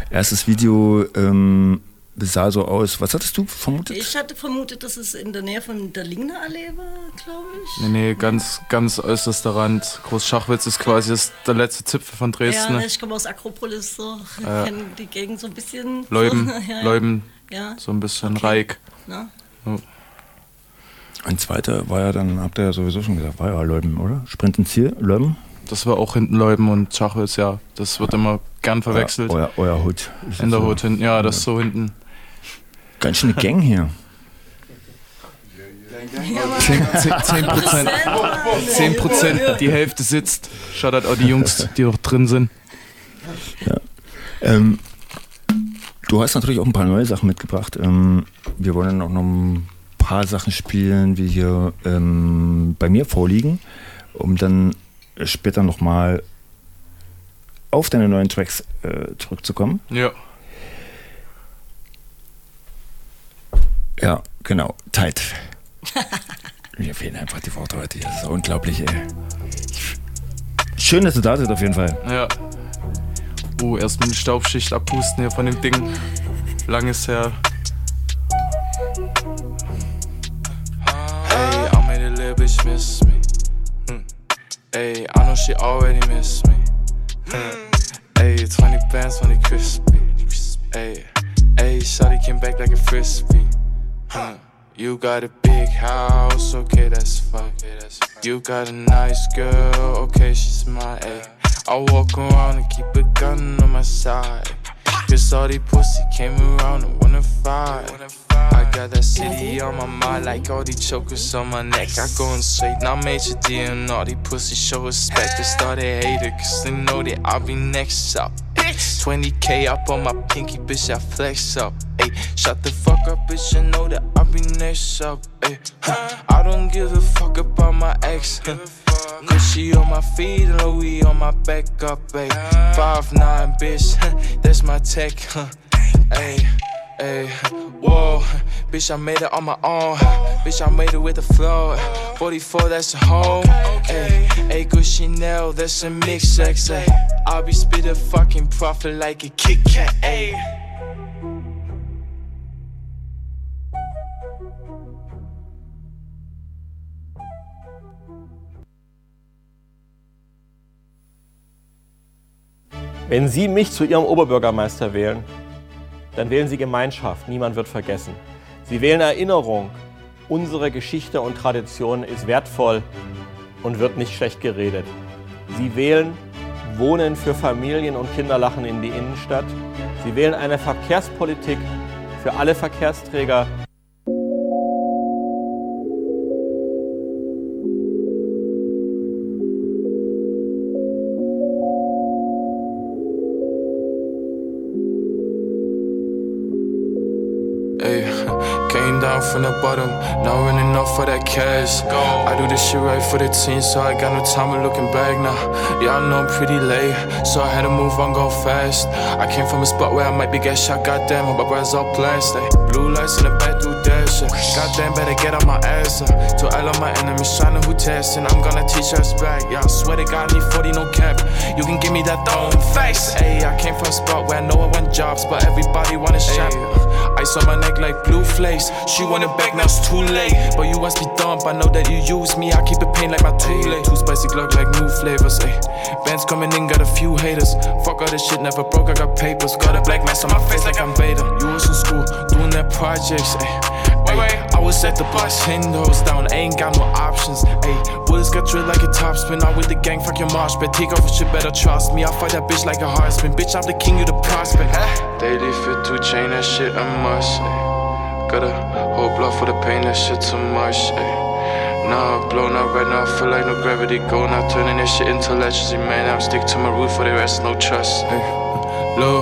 Speaker 8: Erstes Video ähm, sah so aus. Was hattest du vermutet?
Speaker 13: Ich hatte vermutet, dass es in der Nähe von der Lingner-Allee war, glaube ich.
Speaker 24: Nee, nee, ganz, ganz äußerster Rand. Großschachwitz ist quasi das, der letzte Zipfel von Dresden.
Speaker 13: Ja, ich komme aus Akropolis, so. Ich
Speaker 24: Ja.
Speaker 13: kenne die Gegend so ein bisschen.
Speaker 24: Leuben,
Speaker 13: so. ja.
Speaker 24: Leuben,
Speaker 13: Ja.
Speaker 24: so ein bisschen Reik.
Speaker 13: Na?
Speaker 24: Ja.
Speaker 8: Ein zweiter war ja dann, habt ihr ja sowieso schon gesagt, war ja Leuben, oder? Sprint ins Ziel, Leuben?
Speaker 24: Das war auch hinten Leuben und Schachwitz, ja. Das wird immer gern verwechselt.
Speaker 8: Euer, euer Hut.
Speaker 24: In der
Speaker 8: so-
Speaker 24: Hut hinten, ja, das ist so hinten.
Speaker 8: Ganz schön eine Gang hier.
Speaker 24: 10 Prozent. 10 Prozent, die Hälfte sitzt. Shoutout auch die Jungs, die auch drin sind.
Speaker 8: Ähm, du hast natürlich auch ein paar neue Sachen mitgebracht. Ähm, wir wollen dann auch noch ein paar Sachen spielen, wie hier ähm, bei mir vorliegen, um dann später nochmal auf deine neuen Tracks äh, zurückzukommen.
Speaker 24: Ja.
Speaker 8: Ja, genau. Tight. Mir fehlen einfach die Worte heute. Das ist unglaublich, ey. Schön, dass du da bist, auf jeden Fall.
Speaker 24: Ja. Oh, erstmal eine Staubschicht abpusten hier von dem Ding. Lang ist her. Hey, I made a little bitch miss me. Hmm. Hey, I know she already miss me. Hmm. Hey, 20 bands, 20 crispy. Hey, hey, Shawty came back like a frisbee. You got a big house, okay, that's fuck. You got a nice girl, okay, she's my A. I walk around and keep a gun on my side. Cause all these pussy came around and wanna fight. I got that city on my mind, like all these chokers on my neck. I go and straight, now major D and all these pussy show respect. They started hater, cause they know that I'll be next up. 20k up on my pinky, bitch, I flex up. Ayy, shut the fuck up, bitch, you know that I'll be next up. Ayy, huh. I don't give a fuck about my ex. Huh. Cause she on my feet and Louis on my back up, ayy. Five nine, bitch, that's my tech, huh. Ayy,
Speaker 3: Ayy, whoa, bitch, I made it on my own. Bitch, I made it with the flow. 44, that's a home. Ayy, ayy, good Chanel, that's a mix. Ayy, I'll be spitting fucking profit like a Kit Kat. Ayy.
Speaker 25: Wenn Sie mich zu Ihrem Oberbürgermeister wählen, dann wählen Sie Gemeinschaft. Niemand wird vergessen. Sie wählen Erinnerung. Unsere Geschichte und Tradition ist wertvoll und wird nicht schlecht geredet. Sie wählen Wohnen für Familien und Kinderlachen in die Innenstadt. Sie wählen eine Verkehrspolitik für alle Verkehrsträger.
Speaker 3: Came down from the bottom, now running off for that cash. I do this shit right for the team, so I got no time of looking back now. Yeah, I know I'm pretty late, so I had to move on, go fast. I came from a spot where I might be get shot, goddamn, my brothers all blessed. Blue lights in the back, do shit. Goddamn, better get on my ass. Uh. To all of my enemies, trying who testing, I'm gonna teach us back. Yeah, I swear to God, need 40, no cap. You can give me that throwing face. Ayy, I came from a spot where I know I want jobs, but everybody wanna shop. Ice on my neck like blue flakes. She want it back, now it's too late. But you must be dumb, I know that you use me. I keep it pain like my too late. Too spicy Glock like new flavors. Ay. Bands coming in, got a few haters. Fuck all this shit, never broke, I got papers. Got a black mask on my face like I'm Vader. You was in school, doing that projects. Ay. Ay. I was at the bus, windows down, ain't got no options. Ay. Bullets got drilled like a top spin. Out with the gang, fuck your marsh. but take off a shit, better trust me. I fight that bitch like a hard spin. Bitch, I'm the king, you the prospect. Daily fit to chain that shit, I must. Ay. Got a whole block for the pain, that shit too much. Ay. Nah, I'm blown up right now, I feel like no gravity go. Now turning this shit into electricity, man. I'm stick to my root for the rest, no trust. Ay. Low,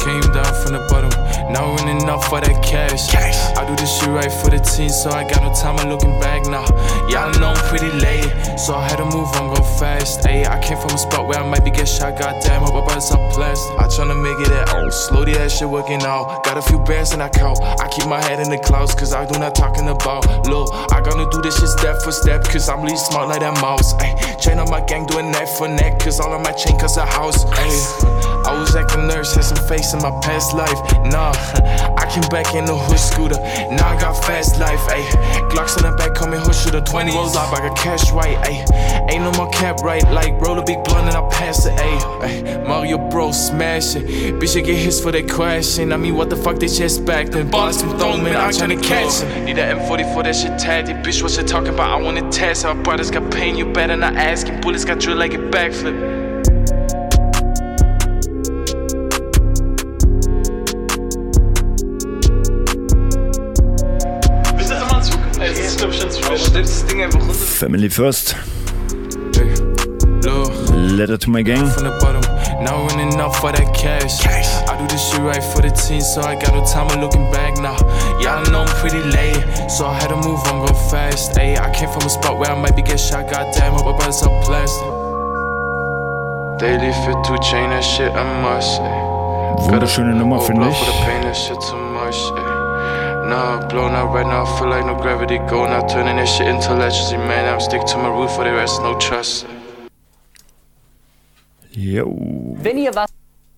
Speaker 3: came down from the bottom, now running up for that cash. I do this shit right for the team, so I got no time of looking back now. Yeah, I know I'm pretty late, so I had to move on, go fast. Ayy, I came from a spot where I might be get shot, goddamn, hope my brothers are blessed. I tryna make it out, slowly that shit working out. Got a few bands in that count, I keep my head in the clouds, cause I do not talking about. Look, I gonna do this shit step for step, cause I'm really smart like that mouse. Ayy, chain on my gang, doing neck for neck, cause all of my chain cause a house. Ayy, I was acting nurse, had some face in my past life. Nah, I came back in the hood scooter. Now I got fast life, ayy. Glocks in the back, call me hood shooter. 20 rolls up, I got cash right, ayy. Ain't no more cap right, like roll a big blunt and I pass it, ayy. Ay, Mario Bros smash it. Bitch, I get hits for they crashing. I mean, what the fuck, they just back then. Ballers from throwing, man, I'm tryna catch him. Need that M40 for that shit tatted. Bitch, what you talking about? I wanna test. Our brothers got pain, you better not ask him. Bullets got drilled like a backflip.
Speaker 8: Family first. Letter to my gang.
Speaker 3: from the bottom. Now running up for that cash. I do this shit right for the team, so I got no time of looking back now. Yeah, I know I'm pretty late, so I had to move on, go fast. Ayy, I came from a spot where I might be get shot. Goddamn, hope my brothers are blessed. Daily fit to chain that shit, I must. Ay.
Speaker 8: Wunderschöne Nummer, finde
Speaker 3: Blood
Speaker 8: ich.
Speaker 3: Nah, blown out right now, I feel like no gravity go. Now turning this shit into electricity, man. I'm stick to my root for the rest, no trust.
Speaker 8: Jo.
Speaker 26: Wenn ihr was.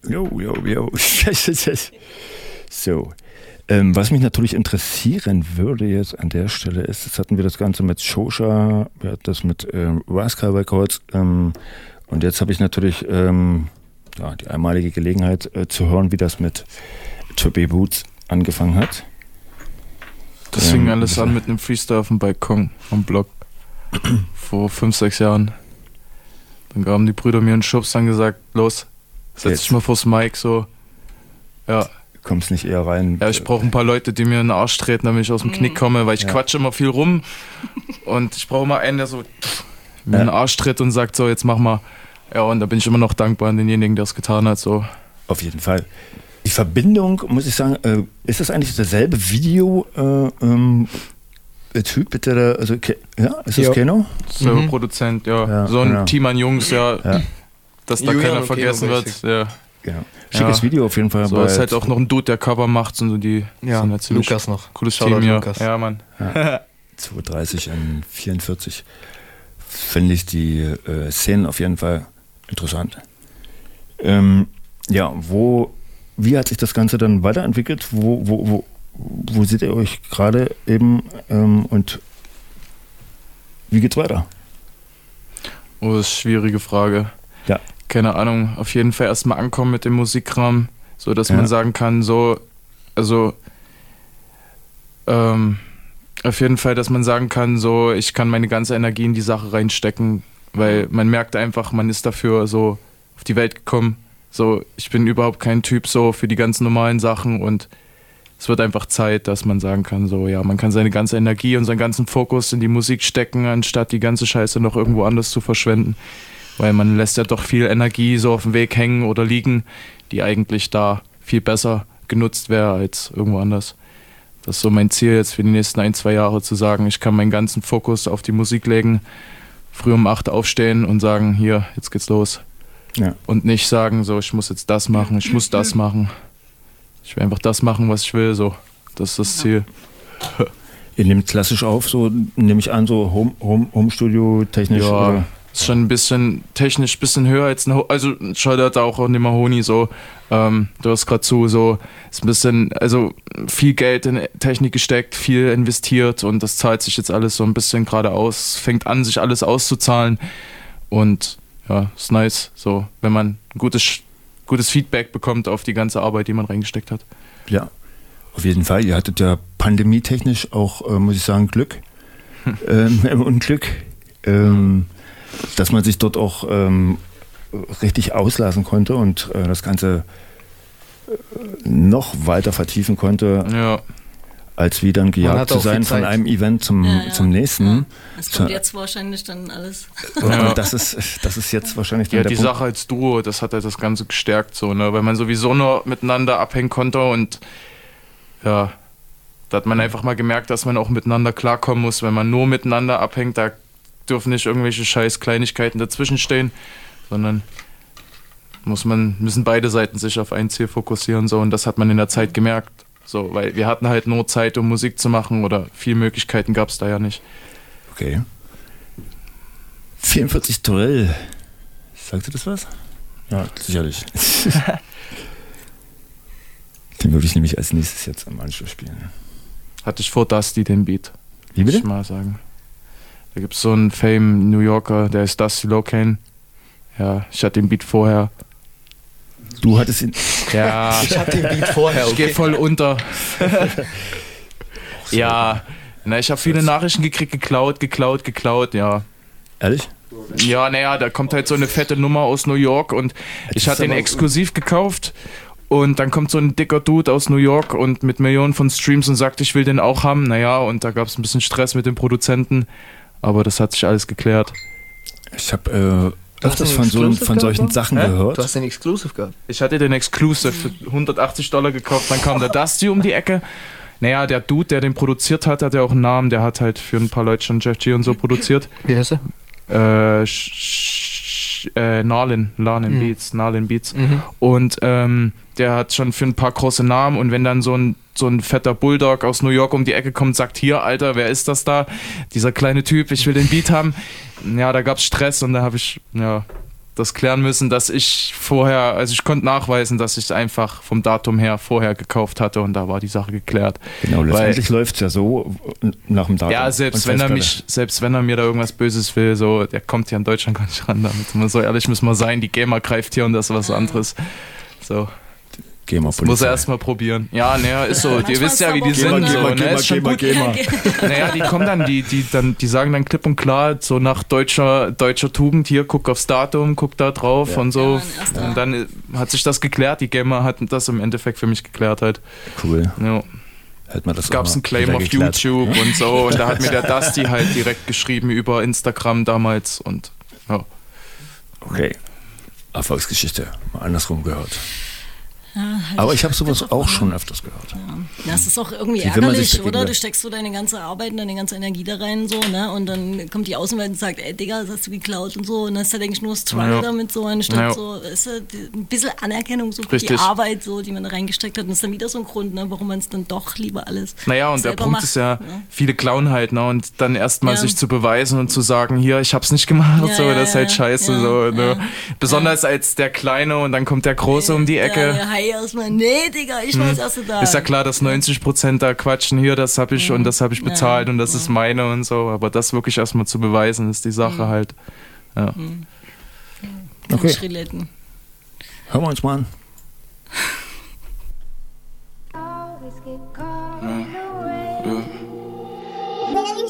Speaker 8: Jo, jo, jo. so. Ähm, was mich natürlich interessieren würde jetzt an der Stelle ist, jetzt hatten wir das Ganze mit Shosha, wir hatten das mit ähm, Rascal Records ähm, und jetzt habe ich natürlich ähm, ja, die einmalige Gelegenheit äh, zu hören, wie das mit Trippy Boots angefangen hat.
Speaker 3: Das fing
Speaker 8: Ähm,
Speaker 3: alles an mit einem Freestyle auf dem Balkon am Block vor fünf, sechs Jahren. Dann gaben die Brüder mir einen Schubs, dann gesagt, los, setz
Speaker 8: Jetzt.
Speaker 3: dich mal vors Mic, so. Ja.
Speaker 8: Kommst nicht eher rein?
Speaker 3: Ja, ich brauche ein paar Leute, die mir in den Arsch treten, damit ich aus dem Knick komme, weil ich
Speaker 8: Ja.
Speaker 3: quatsche immer viel rum. Und ich brauche mal einen, der so mir in den Arsch tritt und sagt, so, jetzt mach mal. Ja, und da bin ich immer noch dankbar an denjenigen, der es getan hat, so.
Speaker 8: Auf jeden Fall. Die Verbindung, muss ich sagen, äh, ist das eigentlich dasselbe Video? Äh, ähm, der Typ, bitte, der, also, ja, ist das
Speaker 3: Ja.
Speaker 8: Keno?
Speaker 3: Selber
Speaker 8: Mhm.
Speaker 3: Produzent, ja.
Speaker 8: Ja,
Speaker 3: so ein
Speaker 8: genau.
Speaker 3: Team an Jungs, ja.
Speaker 8: Ja.
Speaker 3: Dass da
Speaker 12: Julian
Speaker 3: keiner vergessen
Speaker 12: Keno
Speaker 3: wird. Ja.
Speaker 8: Genau. Schickes Video auf jeden Fall
Speaker 24: So
Speaker 8: bei-
Speaker 24: ist halt auch noch ein Dude, der Cover macht und so die.
Speaker 12: Ja,
Speaker 24: halt
Speaker 12: Lukas noch.
Speaker 24: Cooles
Speaker 12: Shoutout
Speaker 24: Team, ja.
Speaker 12: Lukas.
Speaker 24: Ja, Mann.
Speaker 8: Ja. 230 an 44 finde ich die äh, Szenen auf jeden Fall interessant. Ähm, ja, wo, wie hat sich das Ganze dann weiterentwickelt? Wo, wo, wo, wo seht ihr euch gerade eben ähm, und wie geht's weiter?
Speaker 24: Oh, das ist eine schwierige Frage.
Speaker 8: Ja.
Speaker 24: Keine Ahnung. Auf jeden Fall erstmal ankommen mit dem Musikkram, so dass
Speaker 8: Ja.
Speaker 24: man sagen kann, so, also, ähm, auf jeden Fall, dass man sagen kann, so, ich kann meine ganze Energie in die Sache reinstecken, weil man merkt einfach, man ist dafür so auf die Welt gekommen. So, ich bin überhaupt kein Typ so für die ganz normalen Sachen und es wird einfach Zeit, dass man sagen kann, so, ja, man kann seine ganze Energie und seinen ganzen Fokus in die Musik stecken, anstatt die ganze Scheiße noch irgendwo anders zu verschwenden. Weil man lässt ja doch viel Energie so auf dem Weg hängen oder liegen, die eigentlich da viel besser genutzt wäre als irgendwo anders. Das ist so mein Ziel jetzt für die nächsten ein, zwei Jahre zu sagen, ich kann meinen ganzen Fokus auf die Musik legen, früh um acht aufstehen und sagen, hier, jetzt geht's los.
Speaker 8: Ja.
Speaker 24: Und nicht sagen, so, ich muss jetzt das machen, ich muss das machen. Ich will einfach das machen, was ich will, so. Das ist das Ziel.
Speaker 8: Ihr nehmt klassisch auf, so nehme ich an, so Home, Home, Home technisch
Speaker 24: Ja,
Speaker 8: oder?
Speaker 24: ist schon ein bisschen technisch ein bisschen höher als ein Ho also Shoutout auch an den Mahoni so. Ähm, du hast gerade zu, so ist ein bisschen, also viel Geld in Technik gesteckt, viel investiert und das zahlt sich jetzt alles so ein bisschen gerade aus, fängt an, sich alles auszuzahlen und ja, ist nice, so, wenn man ein gutes, gutes Feedback bekommt auf die ganze Arbeit, die man reingesteckt hat.
Speaker 8: Ja, auf jeden Fall. Ihr hattet ja pandemietechnisch auch, äh, muss ich sagen, Glück ähm, im Unglück, ähm, dass man sich dort auch ähm, richtig auslassen konnte und äh, das Ganze äh, noch weiter vertiefen konnte,
Speaker 24: Ja.
Speaker 8: Als wie dann gejagt zu sein von einem Event zum,
Speaker 13: Ja, ja.
Speaker 8: zum nächsten.
Speaker 13: Es
Speaker 8: So,
Speaker 13: kommt jetzt wahrscheinlich dann alles.
Speaker 8: und das, ist, das ist jetzt wahrscheinlich
Speaker 24: Ja,
Speaker 8: der
Speaker 24: die
Speaker 8: Punkt.
Speaker 24: Sache als Duo, das hat halt das Ganze gestärkt, so, ne? Weil man sowieso nur miteinander abhängen konnte und ja, da hat man einfach mal gemerkt, dass man auch miteinander klarkommen muss. Wenn man nur miteinander abhängt, da dürfen nicht irgendwelche scheiß Kleinigkeiten dazwischen stehen, sondern muss man, müssen beide Seiten sich auf ein Ziel fokussieren, so, und das hat man in der Zeit gemerkt. So, weil wir hatten halt nur Zeit, um Musik zu machen oder viele Möglichkeiten gab es da ja nicht.
Speaker 8: Okay. 44 Torell. Sagt ihr das was? Ja, sicherlich. Den würde ich nämlich als nächstes jetzt am Anschluss spielen.
Speaker 24: Hatte ich vor Dusty den Beat.
Speaker 8: Wie
Speaker 24: Muss
Speaker 8: bitte?
Speaker 24: ich mal sagen. Da gibt es so einen Fame New Yorker, der ist Dusty Locane. Ja, ich hatte den Beat vorher.
Speaker 8: Du hattest ihn.
Speaker 24: Ja.
Speaker 12: Ich hatte den Beat vorher,
Speaker 24: Ich gehe
Speaker 12: okay.
Speaker 24: voll unter. ja. Na, ich habe viele Nachrichten gekriegt, geklaut, geklaut, geklaut, ja.
Speaker 8: Ehrlich?
Speaker 24: Ja, naja, da kommt halt so eine fette Nummer aus New York und ich hatte den exklusiv gekauft und dann kommt so ein dicker Dude aus New York und mit Millionen von Streams und sagt, ich will den auch haben. Naja, und da gab es ein bisschen Stress mit dem Produzenten, aber das hat sich alles geklärt.
Speaker 8: Ich habe äh, öfters von, so, von solchen Sachen
Speaker 24: Hä?
Speaker 8: gehört.
Speaker 12: Du hast den Exclusive gehabt.
Speaker 24: Ich hatte den Exclusive für 180 Dollar gekauft, dann kam der Dusty um die Ecke. Naja, der Dude, der den produziert hat, hat ja auch einen Namen, der hat halt für ein paar Leute schon Jeff G und so produziert.
Speaker 12: Wie heißt er?
Speaker 24: Äh, Sch- äh, Narlin, Narlin
Speaker 12: Mhm.
Speaker 24: Beats, Narlin Beats.
Speaker 12: Mhm.
Speaker 24: Und ähm, der hat schon für ein paar große Namen und wenn dann so ein, so ein fetter Bulldog aus New York um die Ecke kommt und sagt, hier, Alter, wer ist das da? Dieser kleine Typ, ich will den Beat haben. Ja, da gab's Stress und da habe ich, ja, das klären müssen, dass ich vorher, also ich konnte nachweisen, dass ich es einfach vom Datum her vorher gekauft hatte und da war die Sache geklärt.
Speaker 8: Genau, letztendlich läuft es ja so äh, nach dem Datum.
Speaker 24: ja, selbst wenn er mich, selbst wenn er mir da irgendwas Böses will, so, der kommt hier in Deutschland gar nicht ran damit. Man so ehrlich muss man sein, die Gamer greift hier und das ist was anderes. So.
Speaker 8: Gamer
Speaker 24: Das muss er erstmal probieren. Ja, naja, ist so. Ihr wisst ja, wie die sind. so, ne? ist schon gut. Naja, die kommen dann, die, die, dann, die sagen dann klipp und klar, so nach deutscher, deutscher Tugend, hier, guck aufs Datum, guck da drauf
Speaker 8: Ja.
Speaker 24: und so. Und dann hat sich das geklärt. Die Gamer hatten das im Endeffekt für mich geklärt halt.
Speaker 8: Cool.
Speaker 24: Ja.
Speaker 8: Hält man das
Speaker 24: Gab es einen Claim auf
Speaker 8: geklärt.
Speaker 24: YouTube und so. Und da hat mir der Dusty halt direkt geschrieben über Instagram damals und ja.
Speaker 8: Okay. Erfolgsgeschichte. Mal andersrum gehört.
Speaker 13: Halt
Speaker 8: Aber ich habe sowas auch schon öfters gehört.
Speaker 13: Ja, es ist auch irgendwie ärgerlich, oder? Du steckst so deine ganze Arbeit und deine ganze Energie da rein, so, ne? Und dann kommt die Außenwelt und sagt, ey, Digga, das hast du geklaut und so. Und dann ist da, denke ich, nur Struggle
Speaker 3: Ja.
Speaker 13: damit, so, anstatt
Speaker 3: Ja.
Speaker 13: so, ist ja die- ein bisschen Anerkennung so für die
Speaker 3: Richtig.
Speaker 13: Arbeit, so, die man da reingesteckt hat. Und das ist dann wieder so ein Grund, ne, warum man es dann doch lieber alles
Speaker 3: Naja, und der Punkt
Speaker 13: macht,
Speaker 3: ist ja,
Speaker 13: ne?
Speaker 3: viele klauen halt, ne? Und dann erstmal
Speaker 13: Ja.
Speaker 3: sich zu beweisen und zu sagen, hier, ich hab's nicht gemacht,
Speaker 13: Ja,
Speaker 3: so,
Speaker 13: ja,
Speaker 3: das ist halt
Speaker 13: ja,
Speaker 3: scheiße,
Speaker 13: ja,
Speaker 3: so, ne? Besonders als der Kleine und dann kommt der Große um die
Speaker 13: Ja,
Speaker 3: Ecke.
Speaker 13: Ja, hi, erstmal, nee, Digga, ich war
Speaker 3: Hm.
Speaker 13: das erste da.
Speaker 3: Ist ja klar, dass 90% da quatschen, hier, das habe ich und das habe ich
Speaker 13: Ja,
Speaker 3: bezahlt und das ist meine und so, aber das wirklich erstmal zu beweisen, ist die Sache
Speaker 13: Mhm.
Speaker 3: halt. Ja.
Speaker 13: Mhm.
Speaker 8: Okay.
Speaker 13: Schriletten.
Speaker 8: Hören wir uns mal an.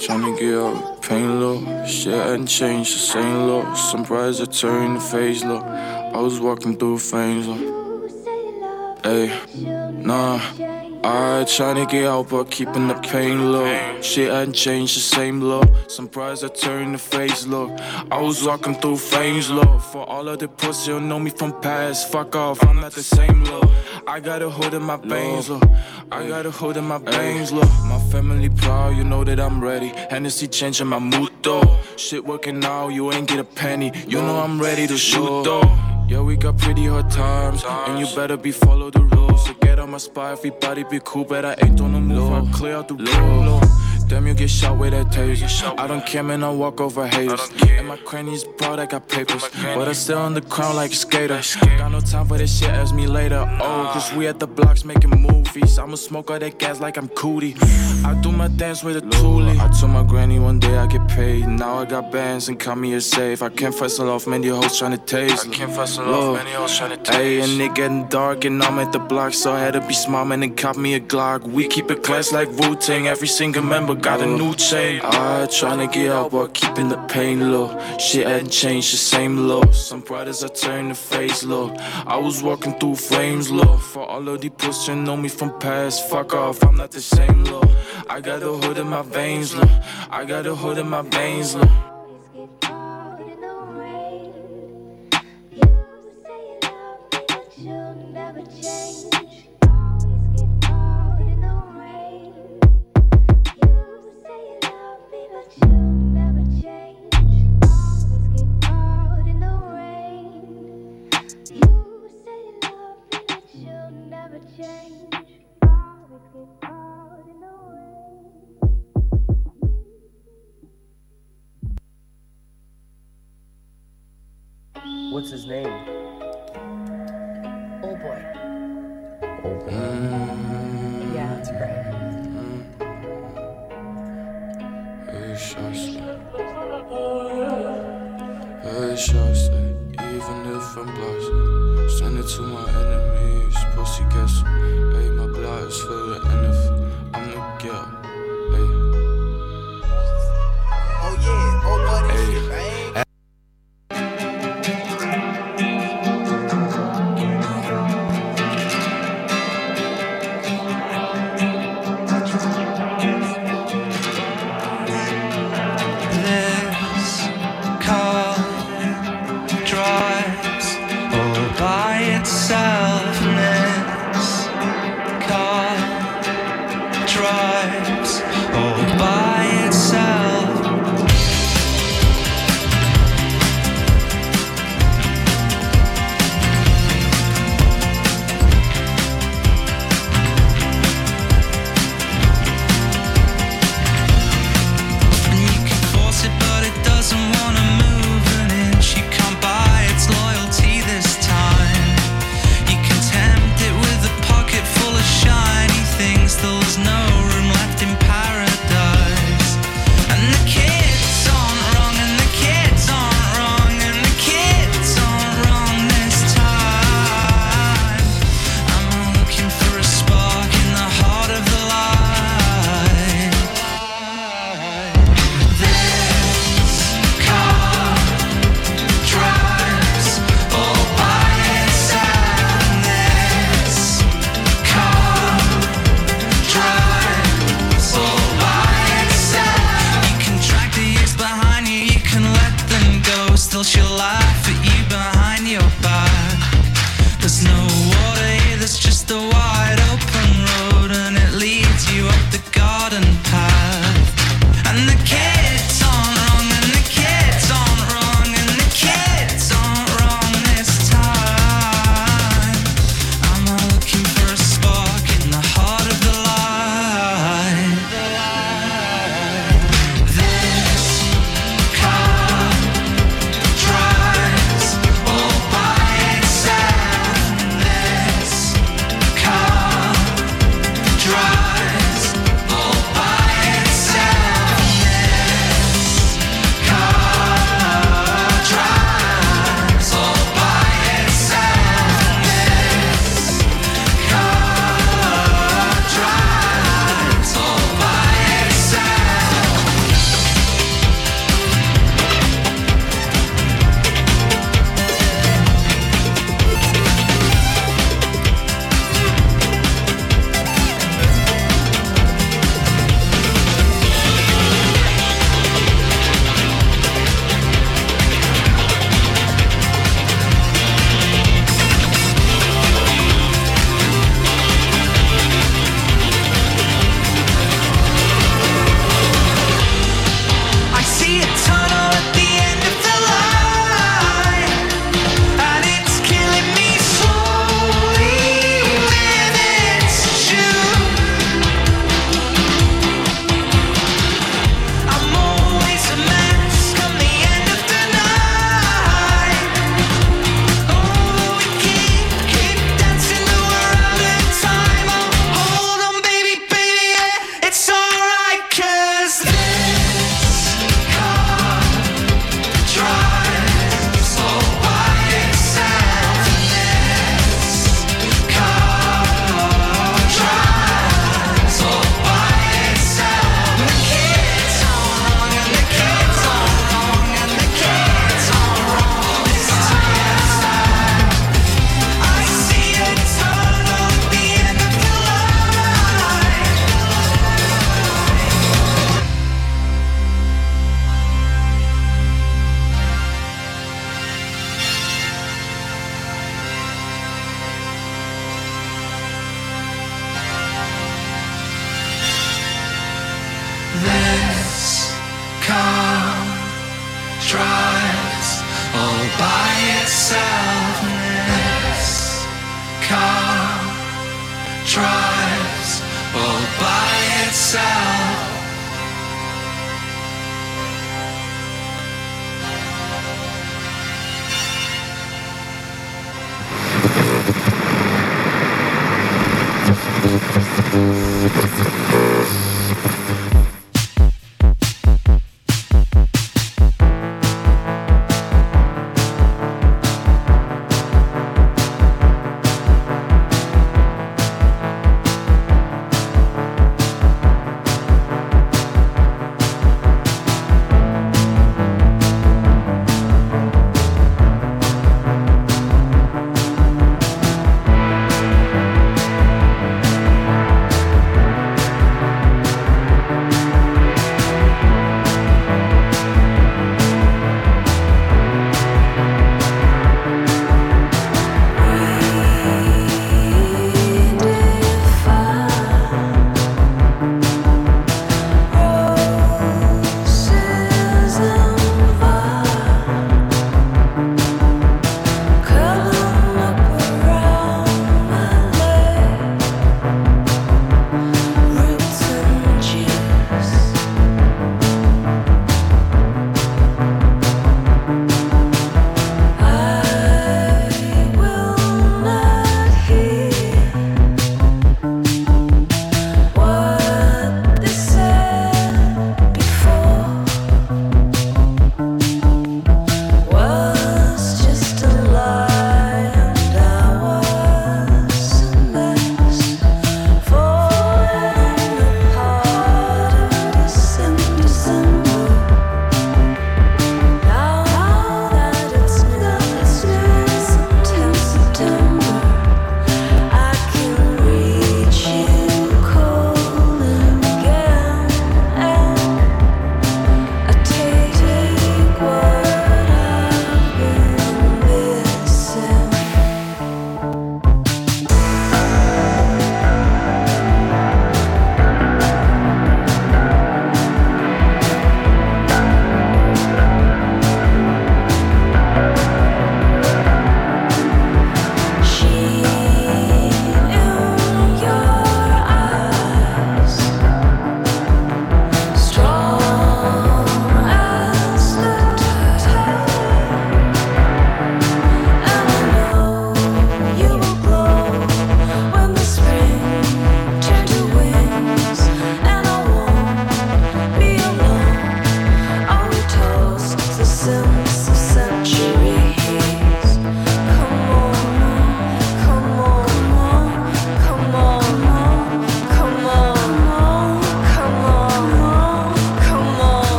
Speaker 3: Tryna get out, pain low. Shit hadn't changed, the same low. Some brides that turn the phase low. I was walking through flames low. Hey, nah. I tryna get out, but keeping the pain low. Shit hadn't changed, the same low. Some I that turn the face low. I was walking through flames low. For all of the pussy who know me from past, fuck off, I'm not the same low. I got a hood in my veins low. I got a hood in my veins low. My family proud, you know that I'm ready. Hennessy changing my mood though. Shit working out, you ain't get a penny. You know I'm ready to shoot though. Yeah, we got pretty hard times, and you better be follow the rules. So get on my spot, everybody be cool, but I ain't on the move. I clear out the room. Damn, you get shot with that taser. I don't care, man, I walk over haters. And my crannies broad, I got papers. But I still on the crown like a skater. Got no time for this shit, ask me later. Oh, cause we at the blocks making movies. I'ma smoke all that gas like I'm cootie. I do my dance with a toolie. I told my granny one day I get paid. Now I got bands and call me a safe. I can't fussle off man, many hoes trying to taste. I can't fussle off many hoes trying to taste. Hey, and it getting dark and I'm at the block, so I had to be smart, man, and cop me a Glock. We keep it class like Wu Tang. Every single member got a new chain. I tryna get out, but keeping the pain low. Shit hadn't changed, the same low. Some brothers I turn the face low. I was walking through flames low. For all of these pussies who know me from past, fuck off, I'm not the same low. I got a hood in my veins low. I got a hood in my veins low.
Speaker 27: What's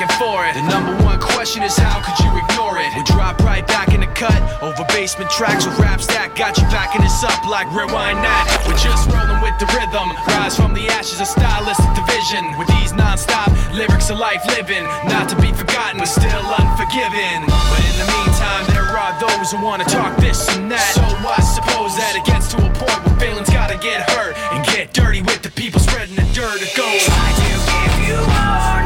Speaker 28: checking for it. The number one question is how could you ignore it? We drop right back in the cut over basement tracks with raps that got you backing us up like rewind that. We're just rolling with the rhythm, rise from the ashes of stylistic division. With these non-stop lyrics of life living, not to be forgotten, but still unforgiven. But in the meantime, there are those who wanna talk this and that. So I suppose that it gets to a point where feelings gotta get hurt and get dirty with the people spreading the dirt. It goes.
Speaker 29: Try to give you warning,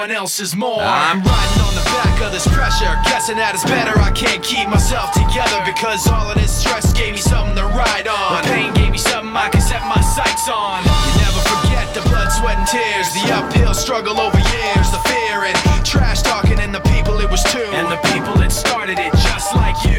Speaker 28: hate everyone else's more. Uh-huh. I'm riding on the back of this pressure, guessing that it's better. I can't keep myself together because all of this stress gave me something to ride on. The pain gave me something I can set my sights on. You never forget the blood, sweat, and tears, the uphill struggle over years, the fear and trash talking, and the people it was too, and the people that started it just like you.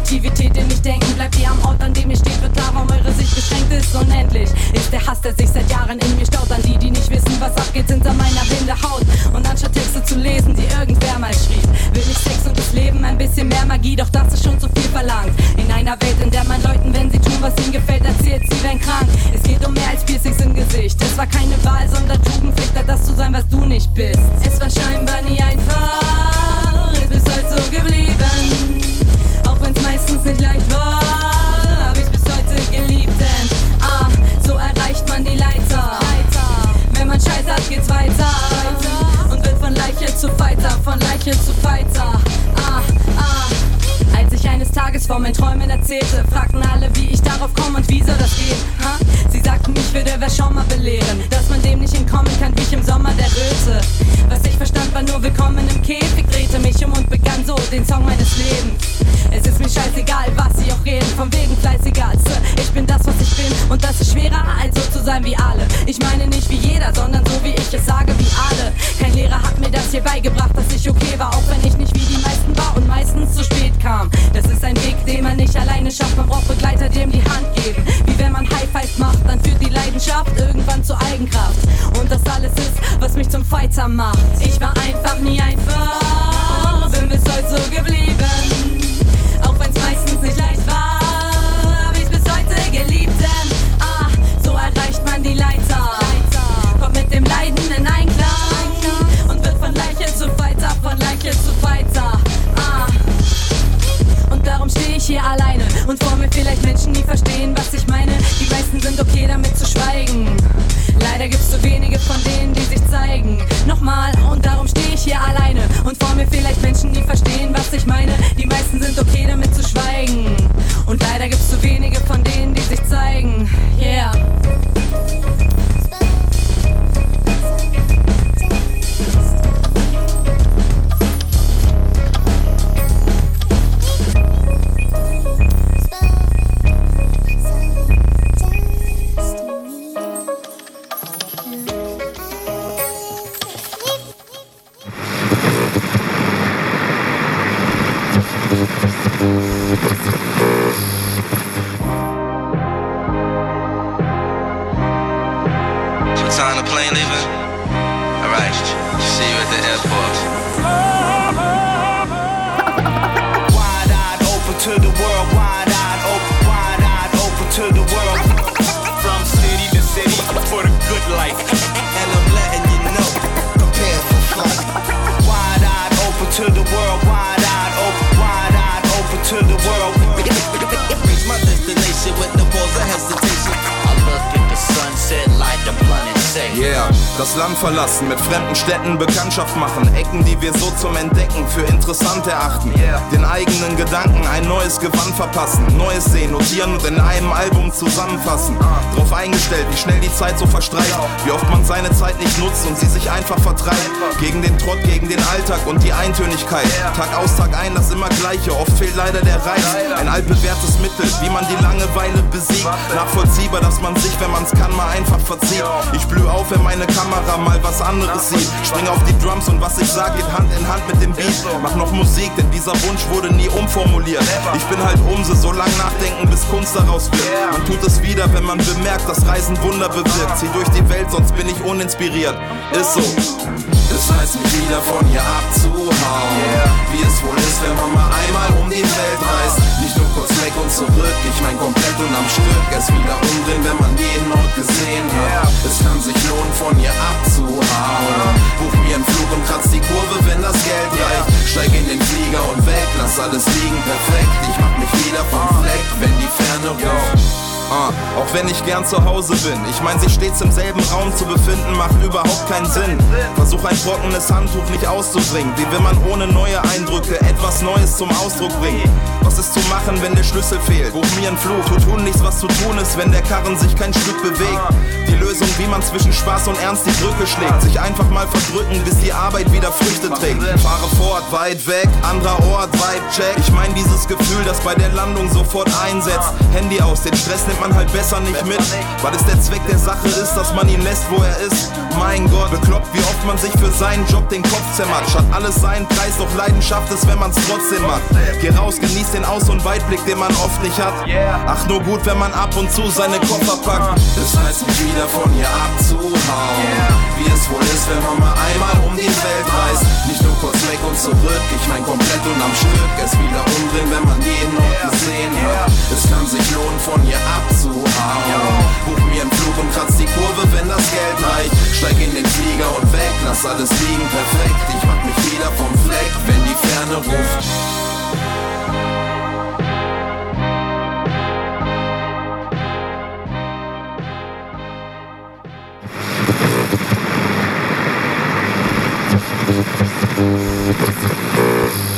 Speaker 30: Normativität in nicht denken, bleibt ihr am Ort, an dem ihr steht. Wird klar, warum eure Sicht beschränkt ist. Unendlich ist der Hass, der sich seit Jahren in mir staut. An die, die nicht wissen, was abgeht hinter meiner blinde Haut. Und anstatt Texte zu lesen, die irgendwer mal schrieb, will ich Sex und das Leben ein bisschen mehr Magie. Doch das ist schon zu viel verlangt. In einer Welt, in der man Leuten, wenn sie tun, was ihnen gefällt, erzählt, sie wären krank. Es geht um mehr als Piercings im Gesicht. Es war keine Wahl, sondern Tugendpflicht, das zu sein, was du nicht bist.
Speaker 5: Was ich sag, geht Hand in Hand mit dem Beat. Mach noch Musik, denn dieser Wunsch wurde nie umformuliert. Ich bin halt Umse, so lang nachdenken, bis Kunst daraus wird. Man tut es wieder, wenn man bemerkt, dass Reisen Wunder bewirkt. Zieh durch die Welt, sonst bin ich uninspiriert. Ist so. Es heißt mich wieder von hier abzuhauen. Wie es wohl ist, wenn man mal einmal um die Welt reist. Nicht nur kurz weg und zurück, ich mein komplett und am Stück. Es wieder umdrehen, wenn man jeden Ort gesehen hat. Es kann sich lohnen, von hier abzuhauen. Buch mir einen Flug und kratz die Kurve, wenn das Geld reicht. Steig in den Flieger und weg, lass alles liegen, perfekt. Ich mach mich wieder vom Fleck, wenn die Ferne ruft. Ah, auch wenn ich gern zu Hause bin. Ich mein, sich stets im selben Raum zu befinden, macht überhaupt keinen Sinn. Versuch ein trockenes Handtuch nicht auszubringen. Wie will man ohne neue Eindrücke etwas Neues zum Ausdruck bringen? Was ist zu machen, wenn der Schlüssel fehlt? Buch mir einen Flug, tu tun nichts, was zu tun ist, wenn der Karren sich kein Stück bewegt. Die Lösung, wie man zwischen Spaß und Ernst die Brücke schlägt. Sich einfach mal verdrücken, bis die Arbeit wieder Früchte trägt. Fahre fort, weit weg, anderer Ort, Vibe check. Ich mein dieses Gefühl, das bei der Landung sofort einsetzt. Handy aus, den Stress nimmt man halt besser nicht mit. Weil es der Zweck der Sache ist, dass man ihn lässt, wo er ist. Mein Gott, bekloppt, wie oft man sich für seinen Job den Kopf zermatt. Statt alles seinen Preis, doch Leidenschaft ist, wenn man's trotzdem macht. Geh raus, genieß den Aus- und Weitblick, den man oft nicht hat. Ach, nur gut, wenn man ab und zu seine Koffer packt. Das heißt, mich wieder von hier abzuhauen. Wie es wohl ist, wenn man mal einmal um die Welt reist. Nicht nur kurz weg und zurück, ich mein komplett und am Stück. Es wieder umdrehen, wenn man jeden Ort gesehen hat. Es kann sich lohnen, von hier zu hauen. Buch mir einen Flug und kratz die Kurve, wenn das Geld reicht. Steig in den Flieger und weg, lass alles liegen, perfekt. Ich mach mich wieder vom Fleck, wenn die Ferne ruft.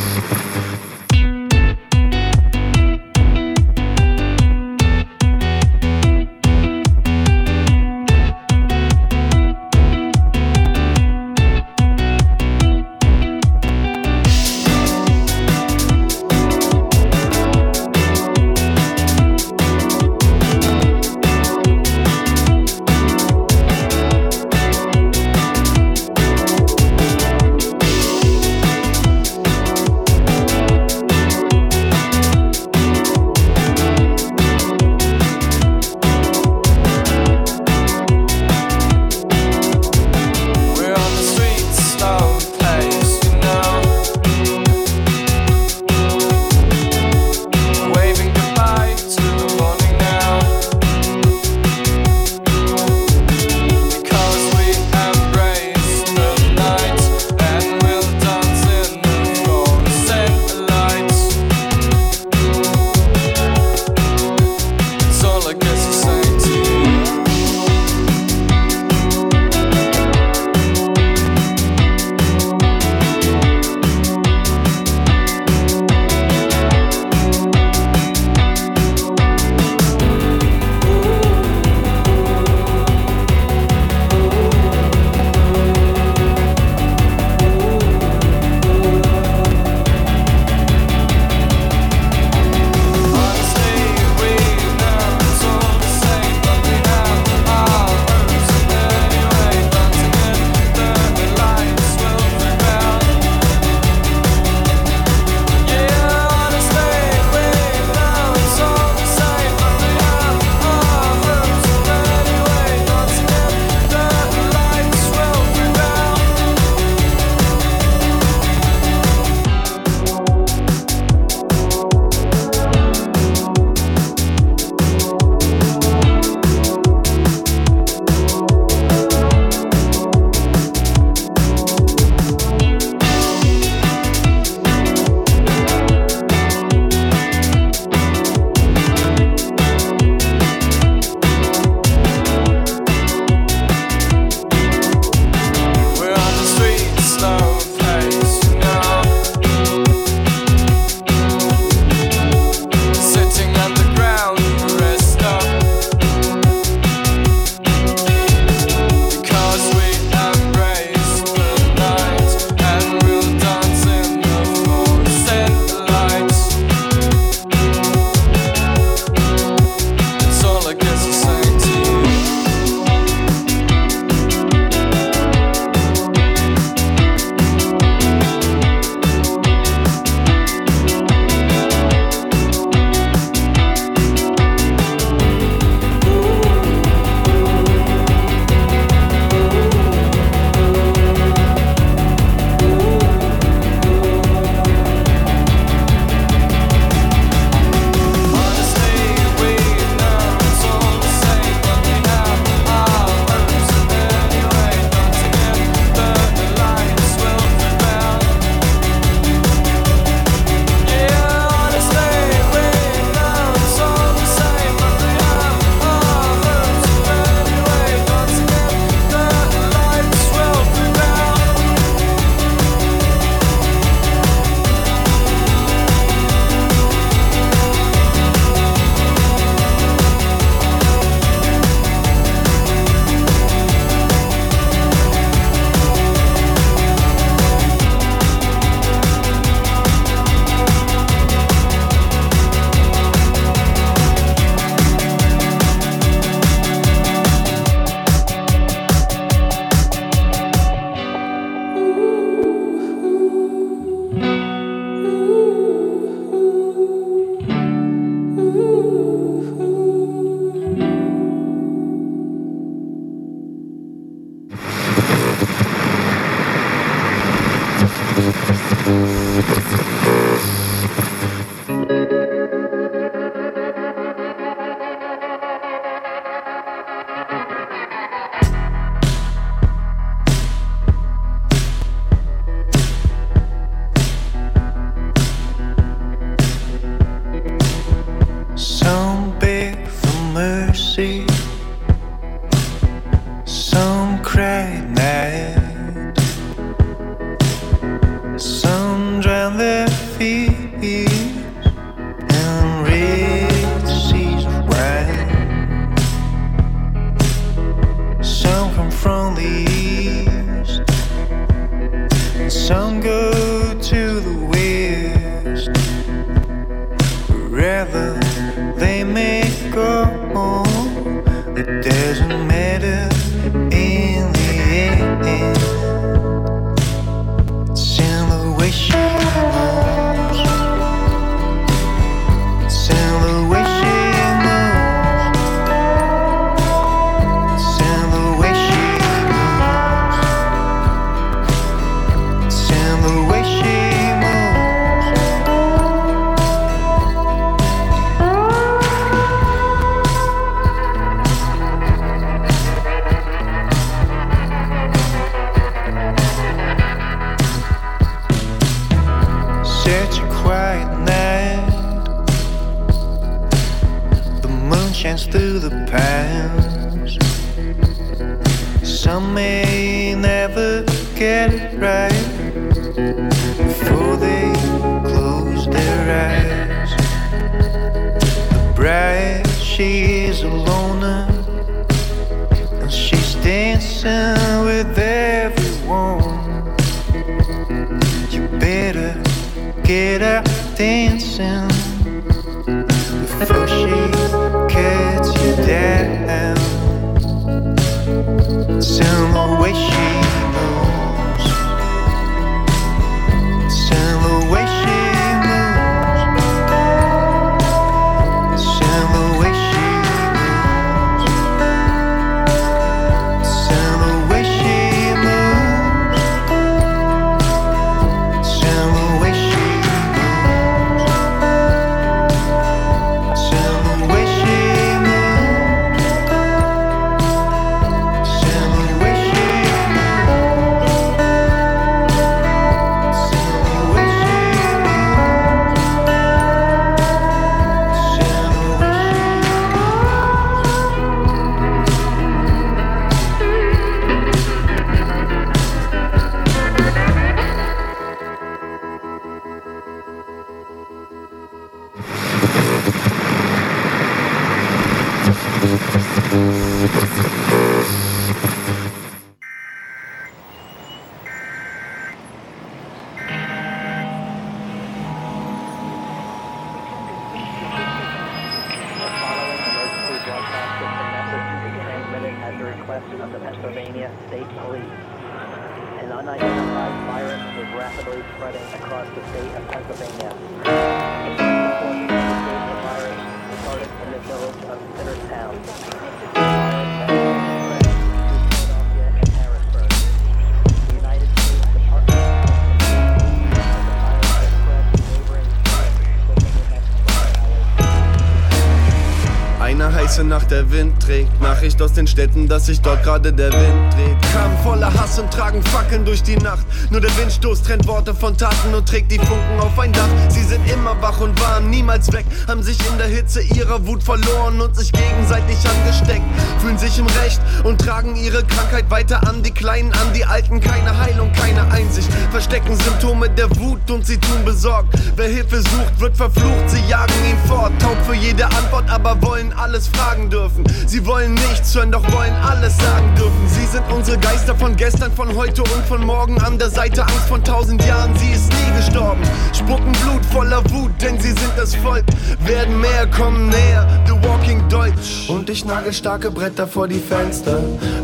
Speaker 31: Nachricht aus den Städten, dass sich dort gerade der Wind dreht. Kamen voller Hass und tragen Fackeln durch die Nacht. Nur der Windstoß trennt Worte von Taten und trägt die Funken auf ein Dach. Sie sind immer wach und waren niemals weg, haben sich in der Hitze ihrer Wut verloren und sich gegenseitig angesteckt. Fühlen sich im Recht und tragen ihre Krankheit weiter an. Die Kleinen an, die Alten, keine Heilung, keine Einsicht. Verstecken Symptome der Wut und sie tun besorgt. Wer Hilfe sucht, wird verflucht, sie jagen ihn fort. Taub für jede Antwort, aber wollen alles fragen dürfen. Sie wollen nichts hören, doch wollen alles sagen dürfen. Sie sind unsere Geister von gestern, von heute und von morgen. An der Seite Angst von tausend Jahren, sie ist nie gestorben. Spucken Blut voller Wut, denn sie sind das Volk. Werden mehr, kommen näher, The Walking Deutsch. Und ich nagel starke Bretter vor die Fenster.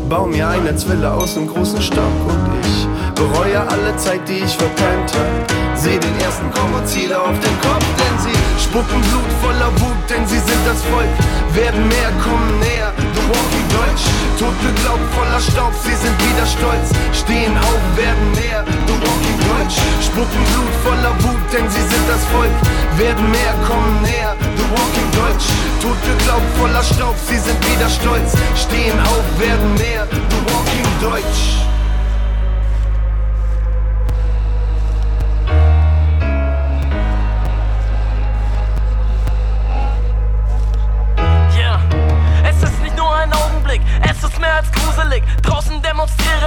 Speaker 31: Bau mir eine Zwille aus dem großen Stock. Und ich bereue alle Zeit, die ich verpennt hab. Seh den ersten und ziele auf den Kopf, denn sie spucken Blut voller Wut, denn sie sind das Volk. Werden mehr, kommen näher, Walking Deutsch. Tot geglaubt, voller Staub, sie sind wieder stolz. Stehen auf, werden mehr, Walking Deutsch. Spucken Blut voller Wut, denn sie sind das Volk. Werden mehr, kommen näher, Walking Deutsch. Tot geglaubt, voller Staub, sie sind wieder stolz. Stehen auf, werden mehr, Walking Deutsch.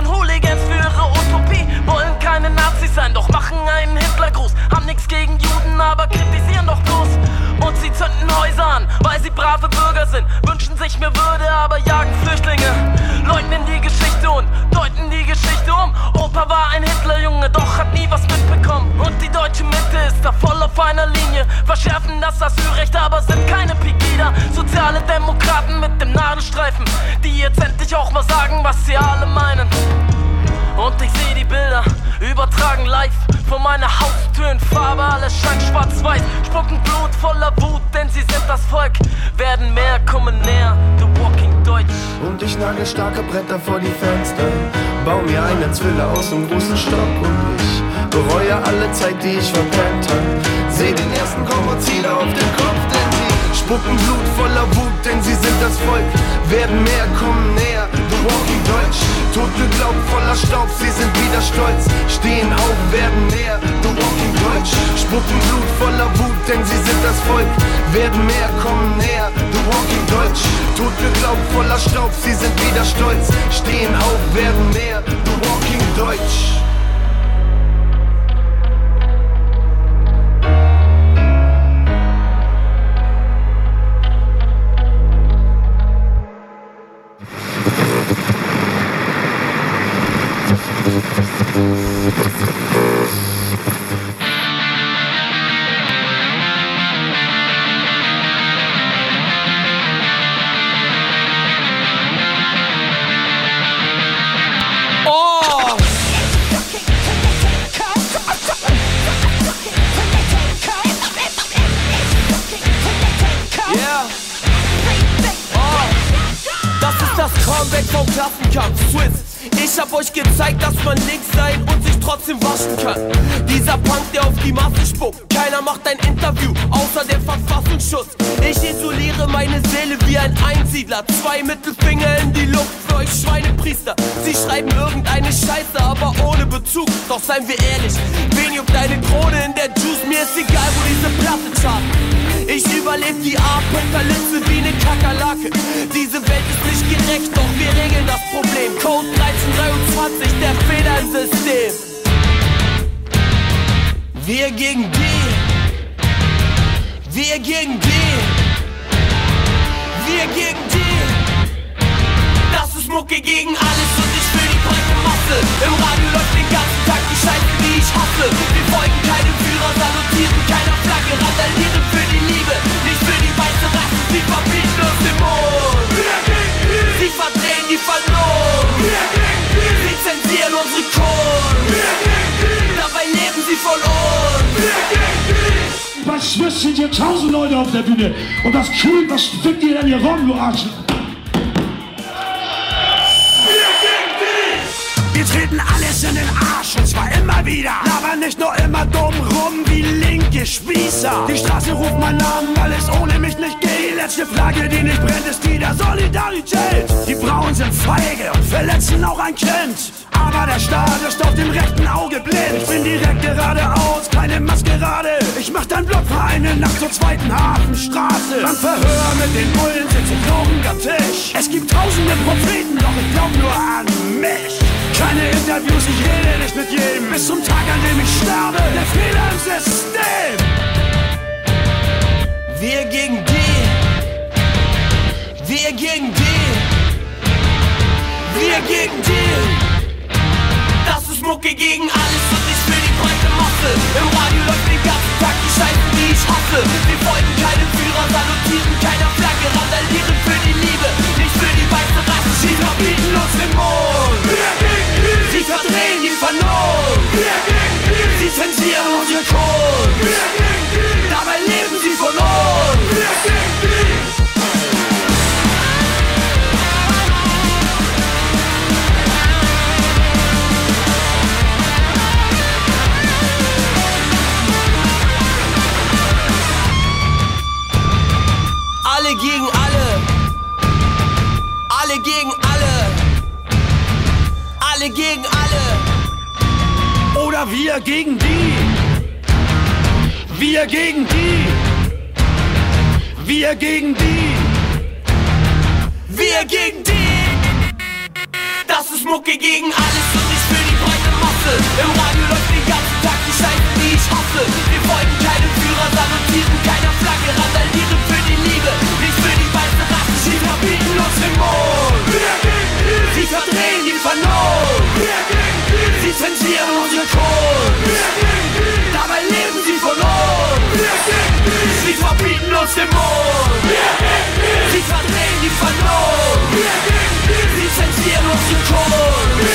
Speaker 32: Demonstrieren Hooligans für ihre Utopie. Wollen keine Nazis sein, doch machen einen Hitlergruß. Haben nichts gegen Juden, aber kritisieren doch bloß. Und sie zünden Häuser an, weil sie brave Bürger sind. Wünschen sich mehr Würde, aber jagen Flüchtlinge. Leugnen die Geschichte und deuten die Geschichte um. Opa war ein Hitlerjunge, doch hat nie was mitbekommen. Und die deutsche Mitte ist da voll auf einer Linie. Verschärfen das Asylrecht, aber sind keine Pegida. Soziale Demokraten mit dem Nadelstreifen, die jetzt endlich auch mal sagen, was sie alle meinen. Und ich sehe die Bilder übertragen live vor meiner Haustür in Farbe, alles scheint schwarz-weiß. Spucken Blut voller Wut, denn sie sind das Volk. Werden mehr, kommen näher, The Walking Deutsch.
Speaker 31: Und ich nagel starke Bretter vor die Fenster. Bau mir eine Zwille aus einem großen Stock. Und ich bereue alle Zeit, die ich verpennt hab. Seh den ersten Kormoziner auf dem Kopf, denn sie spucken Blut voller Wut, denn sie sind das Volk. Werden mehr, kommen näher. The Walking Deutsch. Totgeglaubt voller Staub, sie sind wieder stolz. Stehen auf, werden mehr. The Walking Deutsch. Spucken Blut voller Wut, denn sie sind das Volk. Werden mehr, kommen näher. The Walking Deutsch. Totgeglaubt voller Staub, sie sind wieder stolz. Stehen auf, werden mehr. The Walking Deutsch.
Speaker 32: Unsere Kunst. Dabei leben sie von uns.
Speaker 33: Was sind hier tausend Leute auf der Bühne. Und das Kühl, was fickt ihr denn hier rum, du Arsch?
Speaker 9: Wir treten alles in den Arsch und zwar immer wieder. Aber nicht nur immer dumm rum wie linke Spießer. Die Straße ruft meinen Namen, weil es ohne mich nicht geht. Die letzte Flagge, die nicht brennt, ist die der Solidarität. Die Brauen sind feige und verletzen auch ein Kind. Aber der Staat ist auf dem rechten Auge blind. Ich bin direkt geradeaus, keine Maskerade. Ich mach dein Blockvereine nach zur zweiten Hafenstraße. Beim Verhör mit den Bullen sitze Drogen am Tisch. Es gibt tausende Propheten, doch ich glaub nur an mich. Keine Interviews, ich rede nicht mit jedem. Bis zum Tag, an dem ich sterbe, der Fehler im System.
Speaker 32: Wir gegen die. Wir gegen die. Wir gegen die. Das ist Mucke gegen alles und ich will die breite Masse. Im Radio läuft den ganzen Tag die Scheiße, die ich hasse. Wir folgen keinem Führer, salutieren keiner Flagge, randalieren für die Liebe, nicht für die weiße Rasse. Sie verbieten uns den Mund. Sie verdrehen die Vernunft. Sie zensieren unsere Kunst. Dabei leben sie von uns. Alle gegen alle. Alle gegen alle. Alle gegen alle.
Speaker 9: Oder wir gegen die. Wir gegen die. Wir gegen die.
Speaker 32: Wir gegen die. Das ist Mucke gegen alles und ich will die breite Masse. Im verdrehen die Vernunft. Sie zensieren unsere Kunst. Dabei leben sie von.
Speaker 34: Sie verbieten uns den Mund. Sie verdrehen die Vernunft. Sie zensieren unsere Kunst.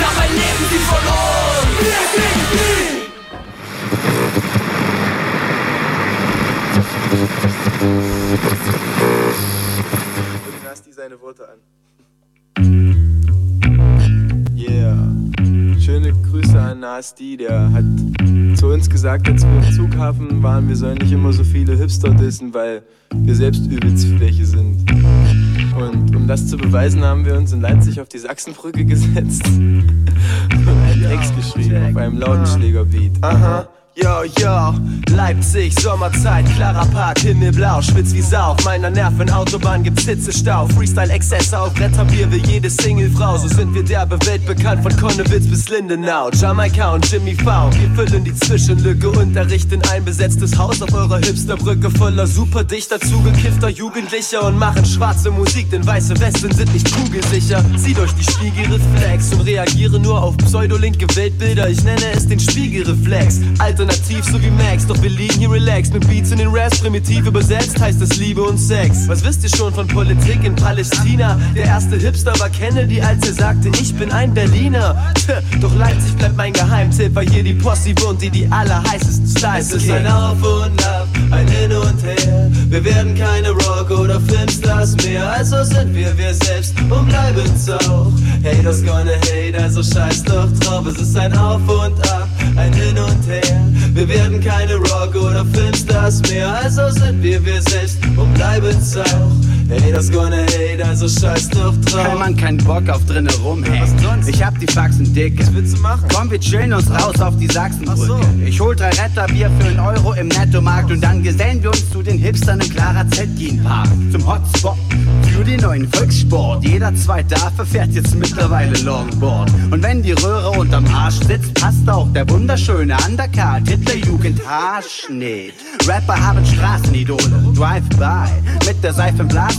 Speaker 34: Dabei leben sie von
Speaker 11: Und Nasti seine Worte an. Yeah. Schöne Grüße an Nasti, der hat zu uns gesagt, als wir im Zughafen waren, wir sollen nicht immer so viele Hipster dissen, weil wir selbst übelst Fläche sind. Und um das zu beweisen, haben wir uns in Leipzig auf die Sachsenbrücke gesetzt und einen Text geschrieben auf einem Lautenschlägerbeat. Aha.
Speaker 34: Yo, yo, Leipzig, Sommerzeit, klarer Park, Himmelblau, schwitz wie Sau. Auf meiner Nervenautobahn gibt's Hitzestau. Freestyle-Exzess auf Bretterbier wie jede Singlefrau. So sind wir derbe Welt bekannt, von Konnewitz bis Lindenau. Jamaika und Jimmy V. Wir füllen die Zwischenlücke, Unterricht in ein besetztes Haus auf eurer Hipsterbrücke voller superdichter, zugekiffter Jugendlicher und machen schwarze Musik, denn weiße Westen sind nicht kugelsicher. Sieh durch die Spiegelreflex und reagiere nur auf pseudolinke Weltbilder. Ich nenne es den Spiegelreflex. Alternativ so wie Max, doch wir liegen hier relaxed mit Beats in den Raps, primitiv übersetzt heißt es Liebe und Sex. Was wisst ihr schon von Politik in Palästina? Der erste Hipster war Kennedy, als er sagte, ich bin ein Berliner. Doch Leipzig bleibt mein Geheimtipp, weil hier die Posse wohnt, die die allerheißesten Styles Es ist ein Auf und Ab, ein Hin und Her. Wir werden keine Rock- oder Filmstars mehr, also sind wir wir selbst und bleiben's auch. Haters gonna hate, also scheiß doch drauf. Es ist ein Auf und Ab, ein Hin und Her. Wir werden keine Rock- oder Filmstars mehr, also sind wir wir selbst und bleiben's auch. Haters gonna hate, also scheiß doch drauf.
Speaker 35: Kein Mann, kein Bock auf drinnen rumhängen. Ich hab die Faxen dick. Was
Speaker 34: willst du machen?
Speaker 35: Komm, wir chillen uns raus auf die Sachsenbrücke. Ich hol drei Retterbier für einen Euro im Nettomarkt und dann gesellen wir uns zu den Hipstern im Clara Zetkin Park. Zum Hotspot für den neuen Volkssport. Jeder zweite Affe fährt jetzt mittlerweile Longboard. Und wenn die Röhre unterm Arsch sitzt, passt auch der wunderschöne Undercard. Hitlerjugend Haarschnitt. Rapper haben Straßenidole. Drive-by mit der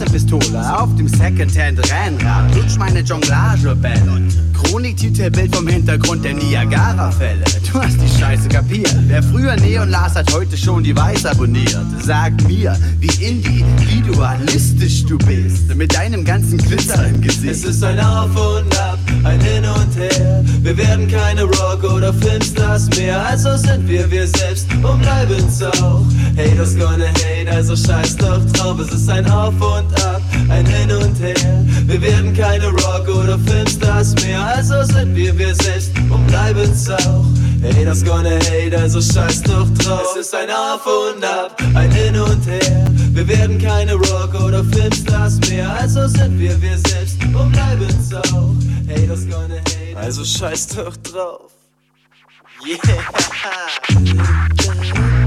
Speaker 35: Seifenblasenpistole auf dem Secondhand-Rennrad. Lutsch meine Jonglagebälle. Chronik-Titelbild vom Hintergrund der Niagara-Fälle. Du hast die Scheiße kapiert. Wer früher Neon las, hat heute schon die Weiß abonniert. Sag mir, wie individualistisch du bist. Mit deinem ganzen Glitzer im Gesicht.
Speaker 34: Es ist ein Auf und Ab, ein Hin und Her. Wir werden keine Rock- oder Filmstars mehr, also sind wir wir selbst und bleiben's auch. Haters gonna hate, also scheiß doch drauf. Es ist ein Auf und Ab, ein Hin und Her. Wir werden keine Rock- oder Filmstars mehr, also sind wir wir selbst und bleiben's auch. Haters gonna hate, also scheiß doch drauf. Es ist ein Auf und Ab, ein Hin und Her. Wir werden keine Rock- oder Filmstars mehr, also sind wir wir selbst und bleiben's auch. Haters gonna hate, also scheiß doch drauf. Yeah.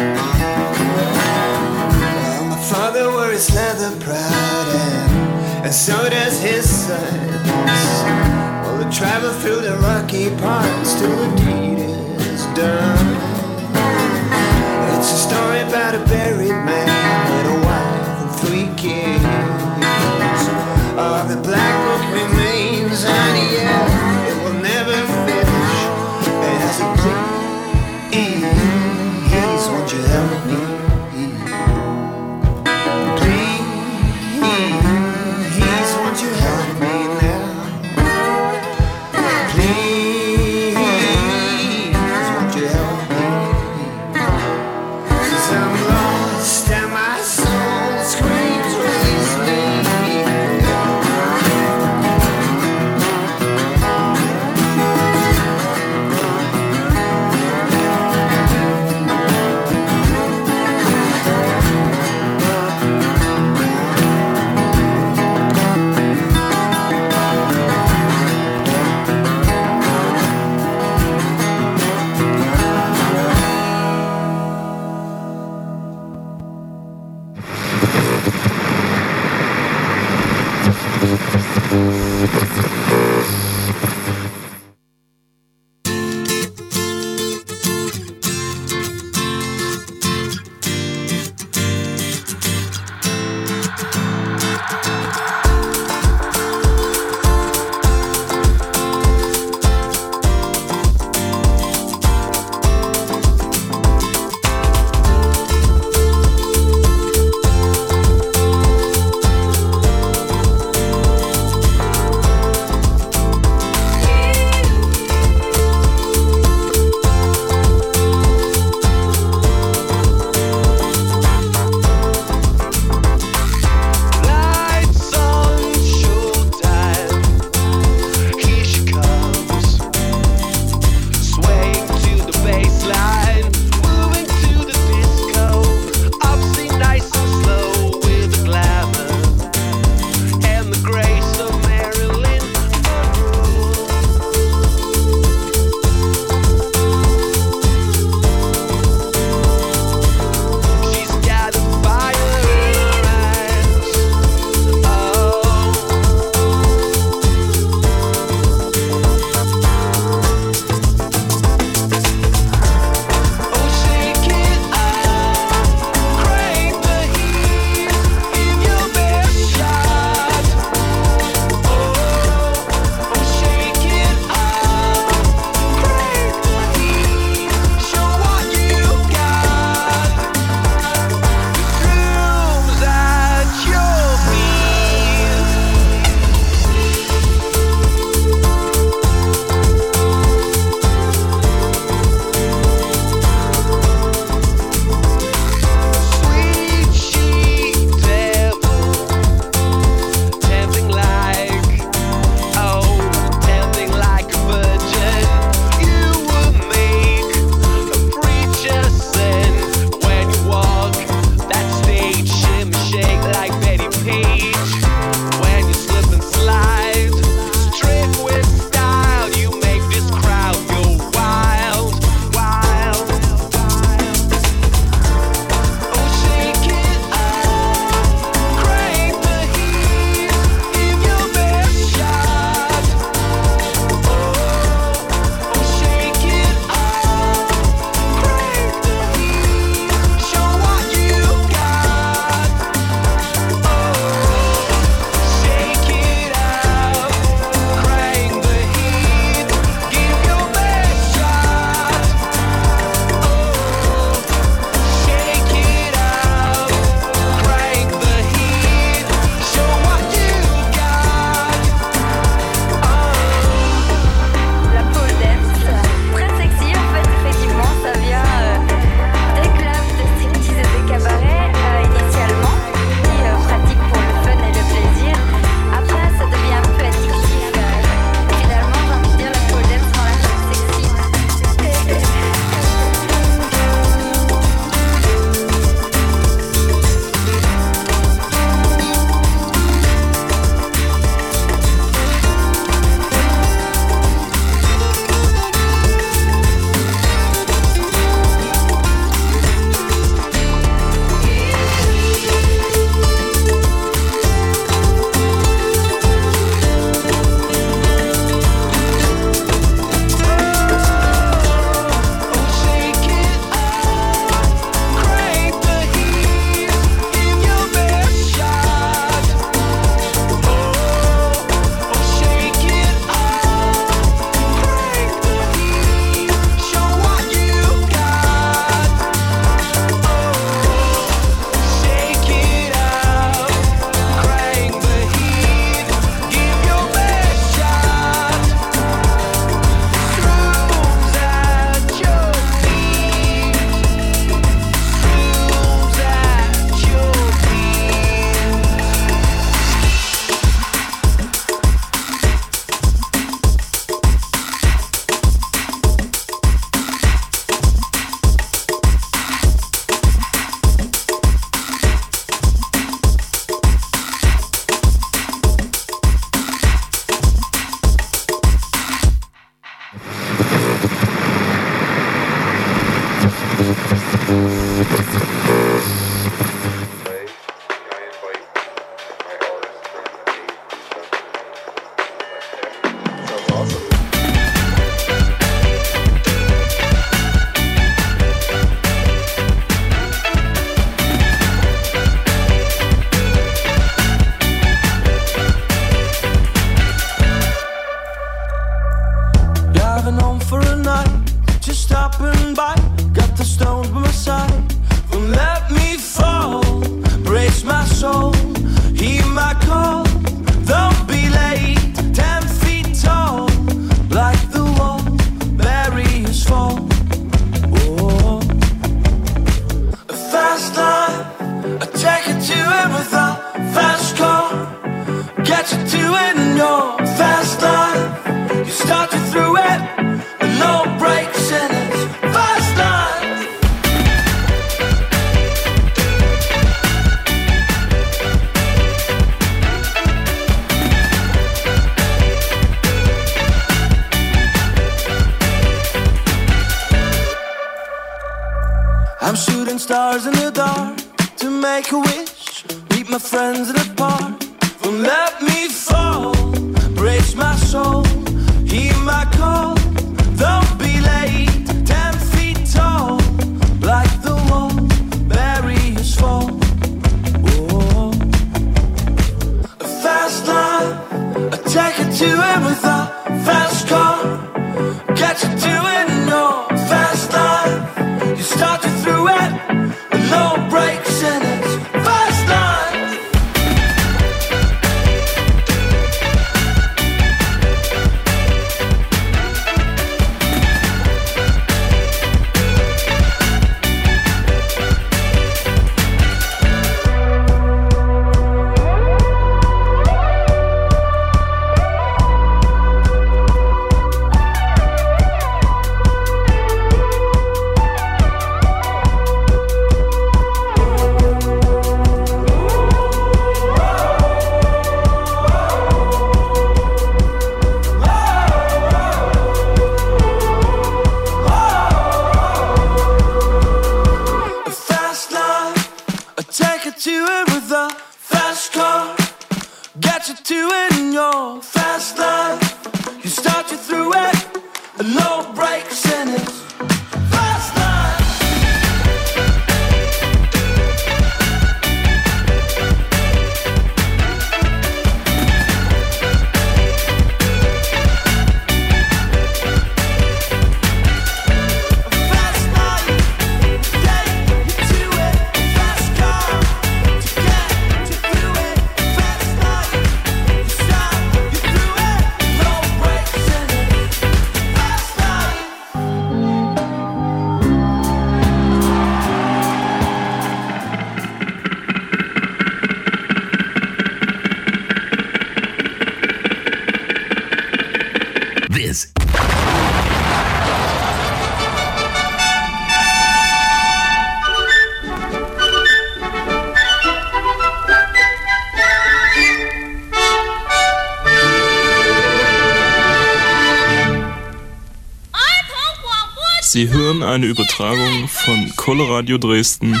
Speaker 36: eine Übertragung von Coloradio Dresden,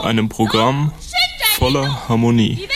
Speaker 36: einem Programm voller Harmonie.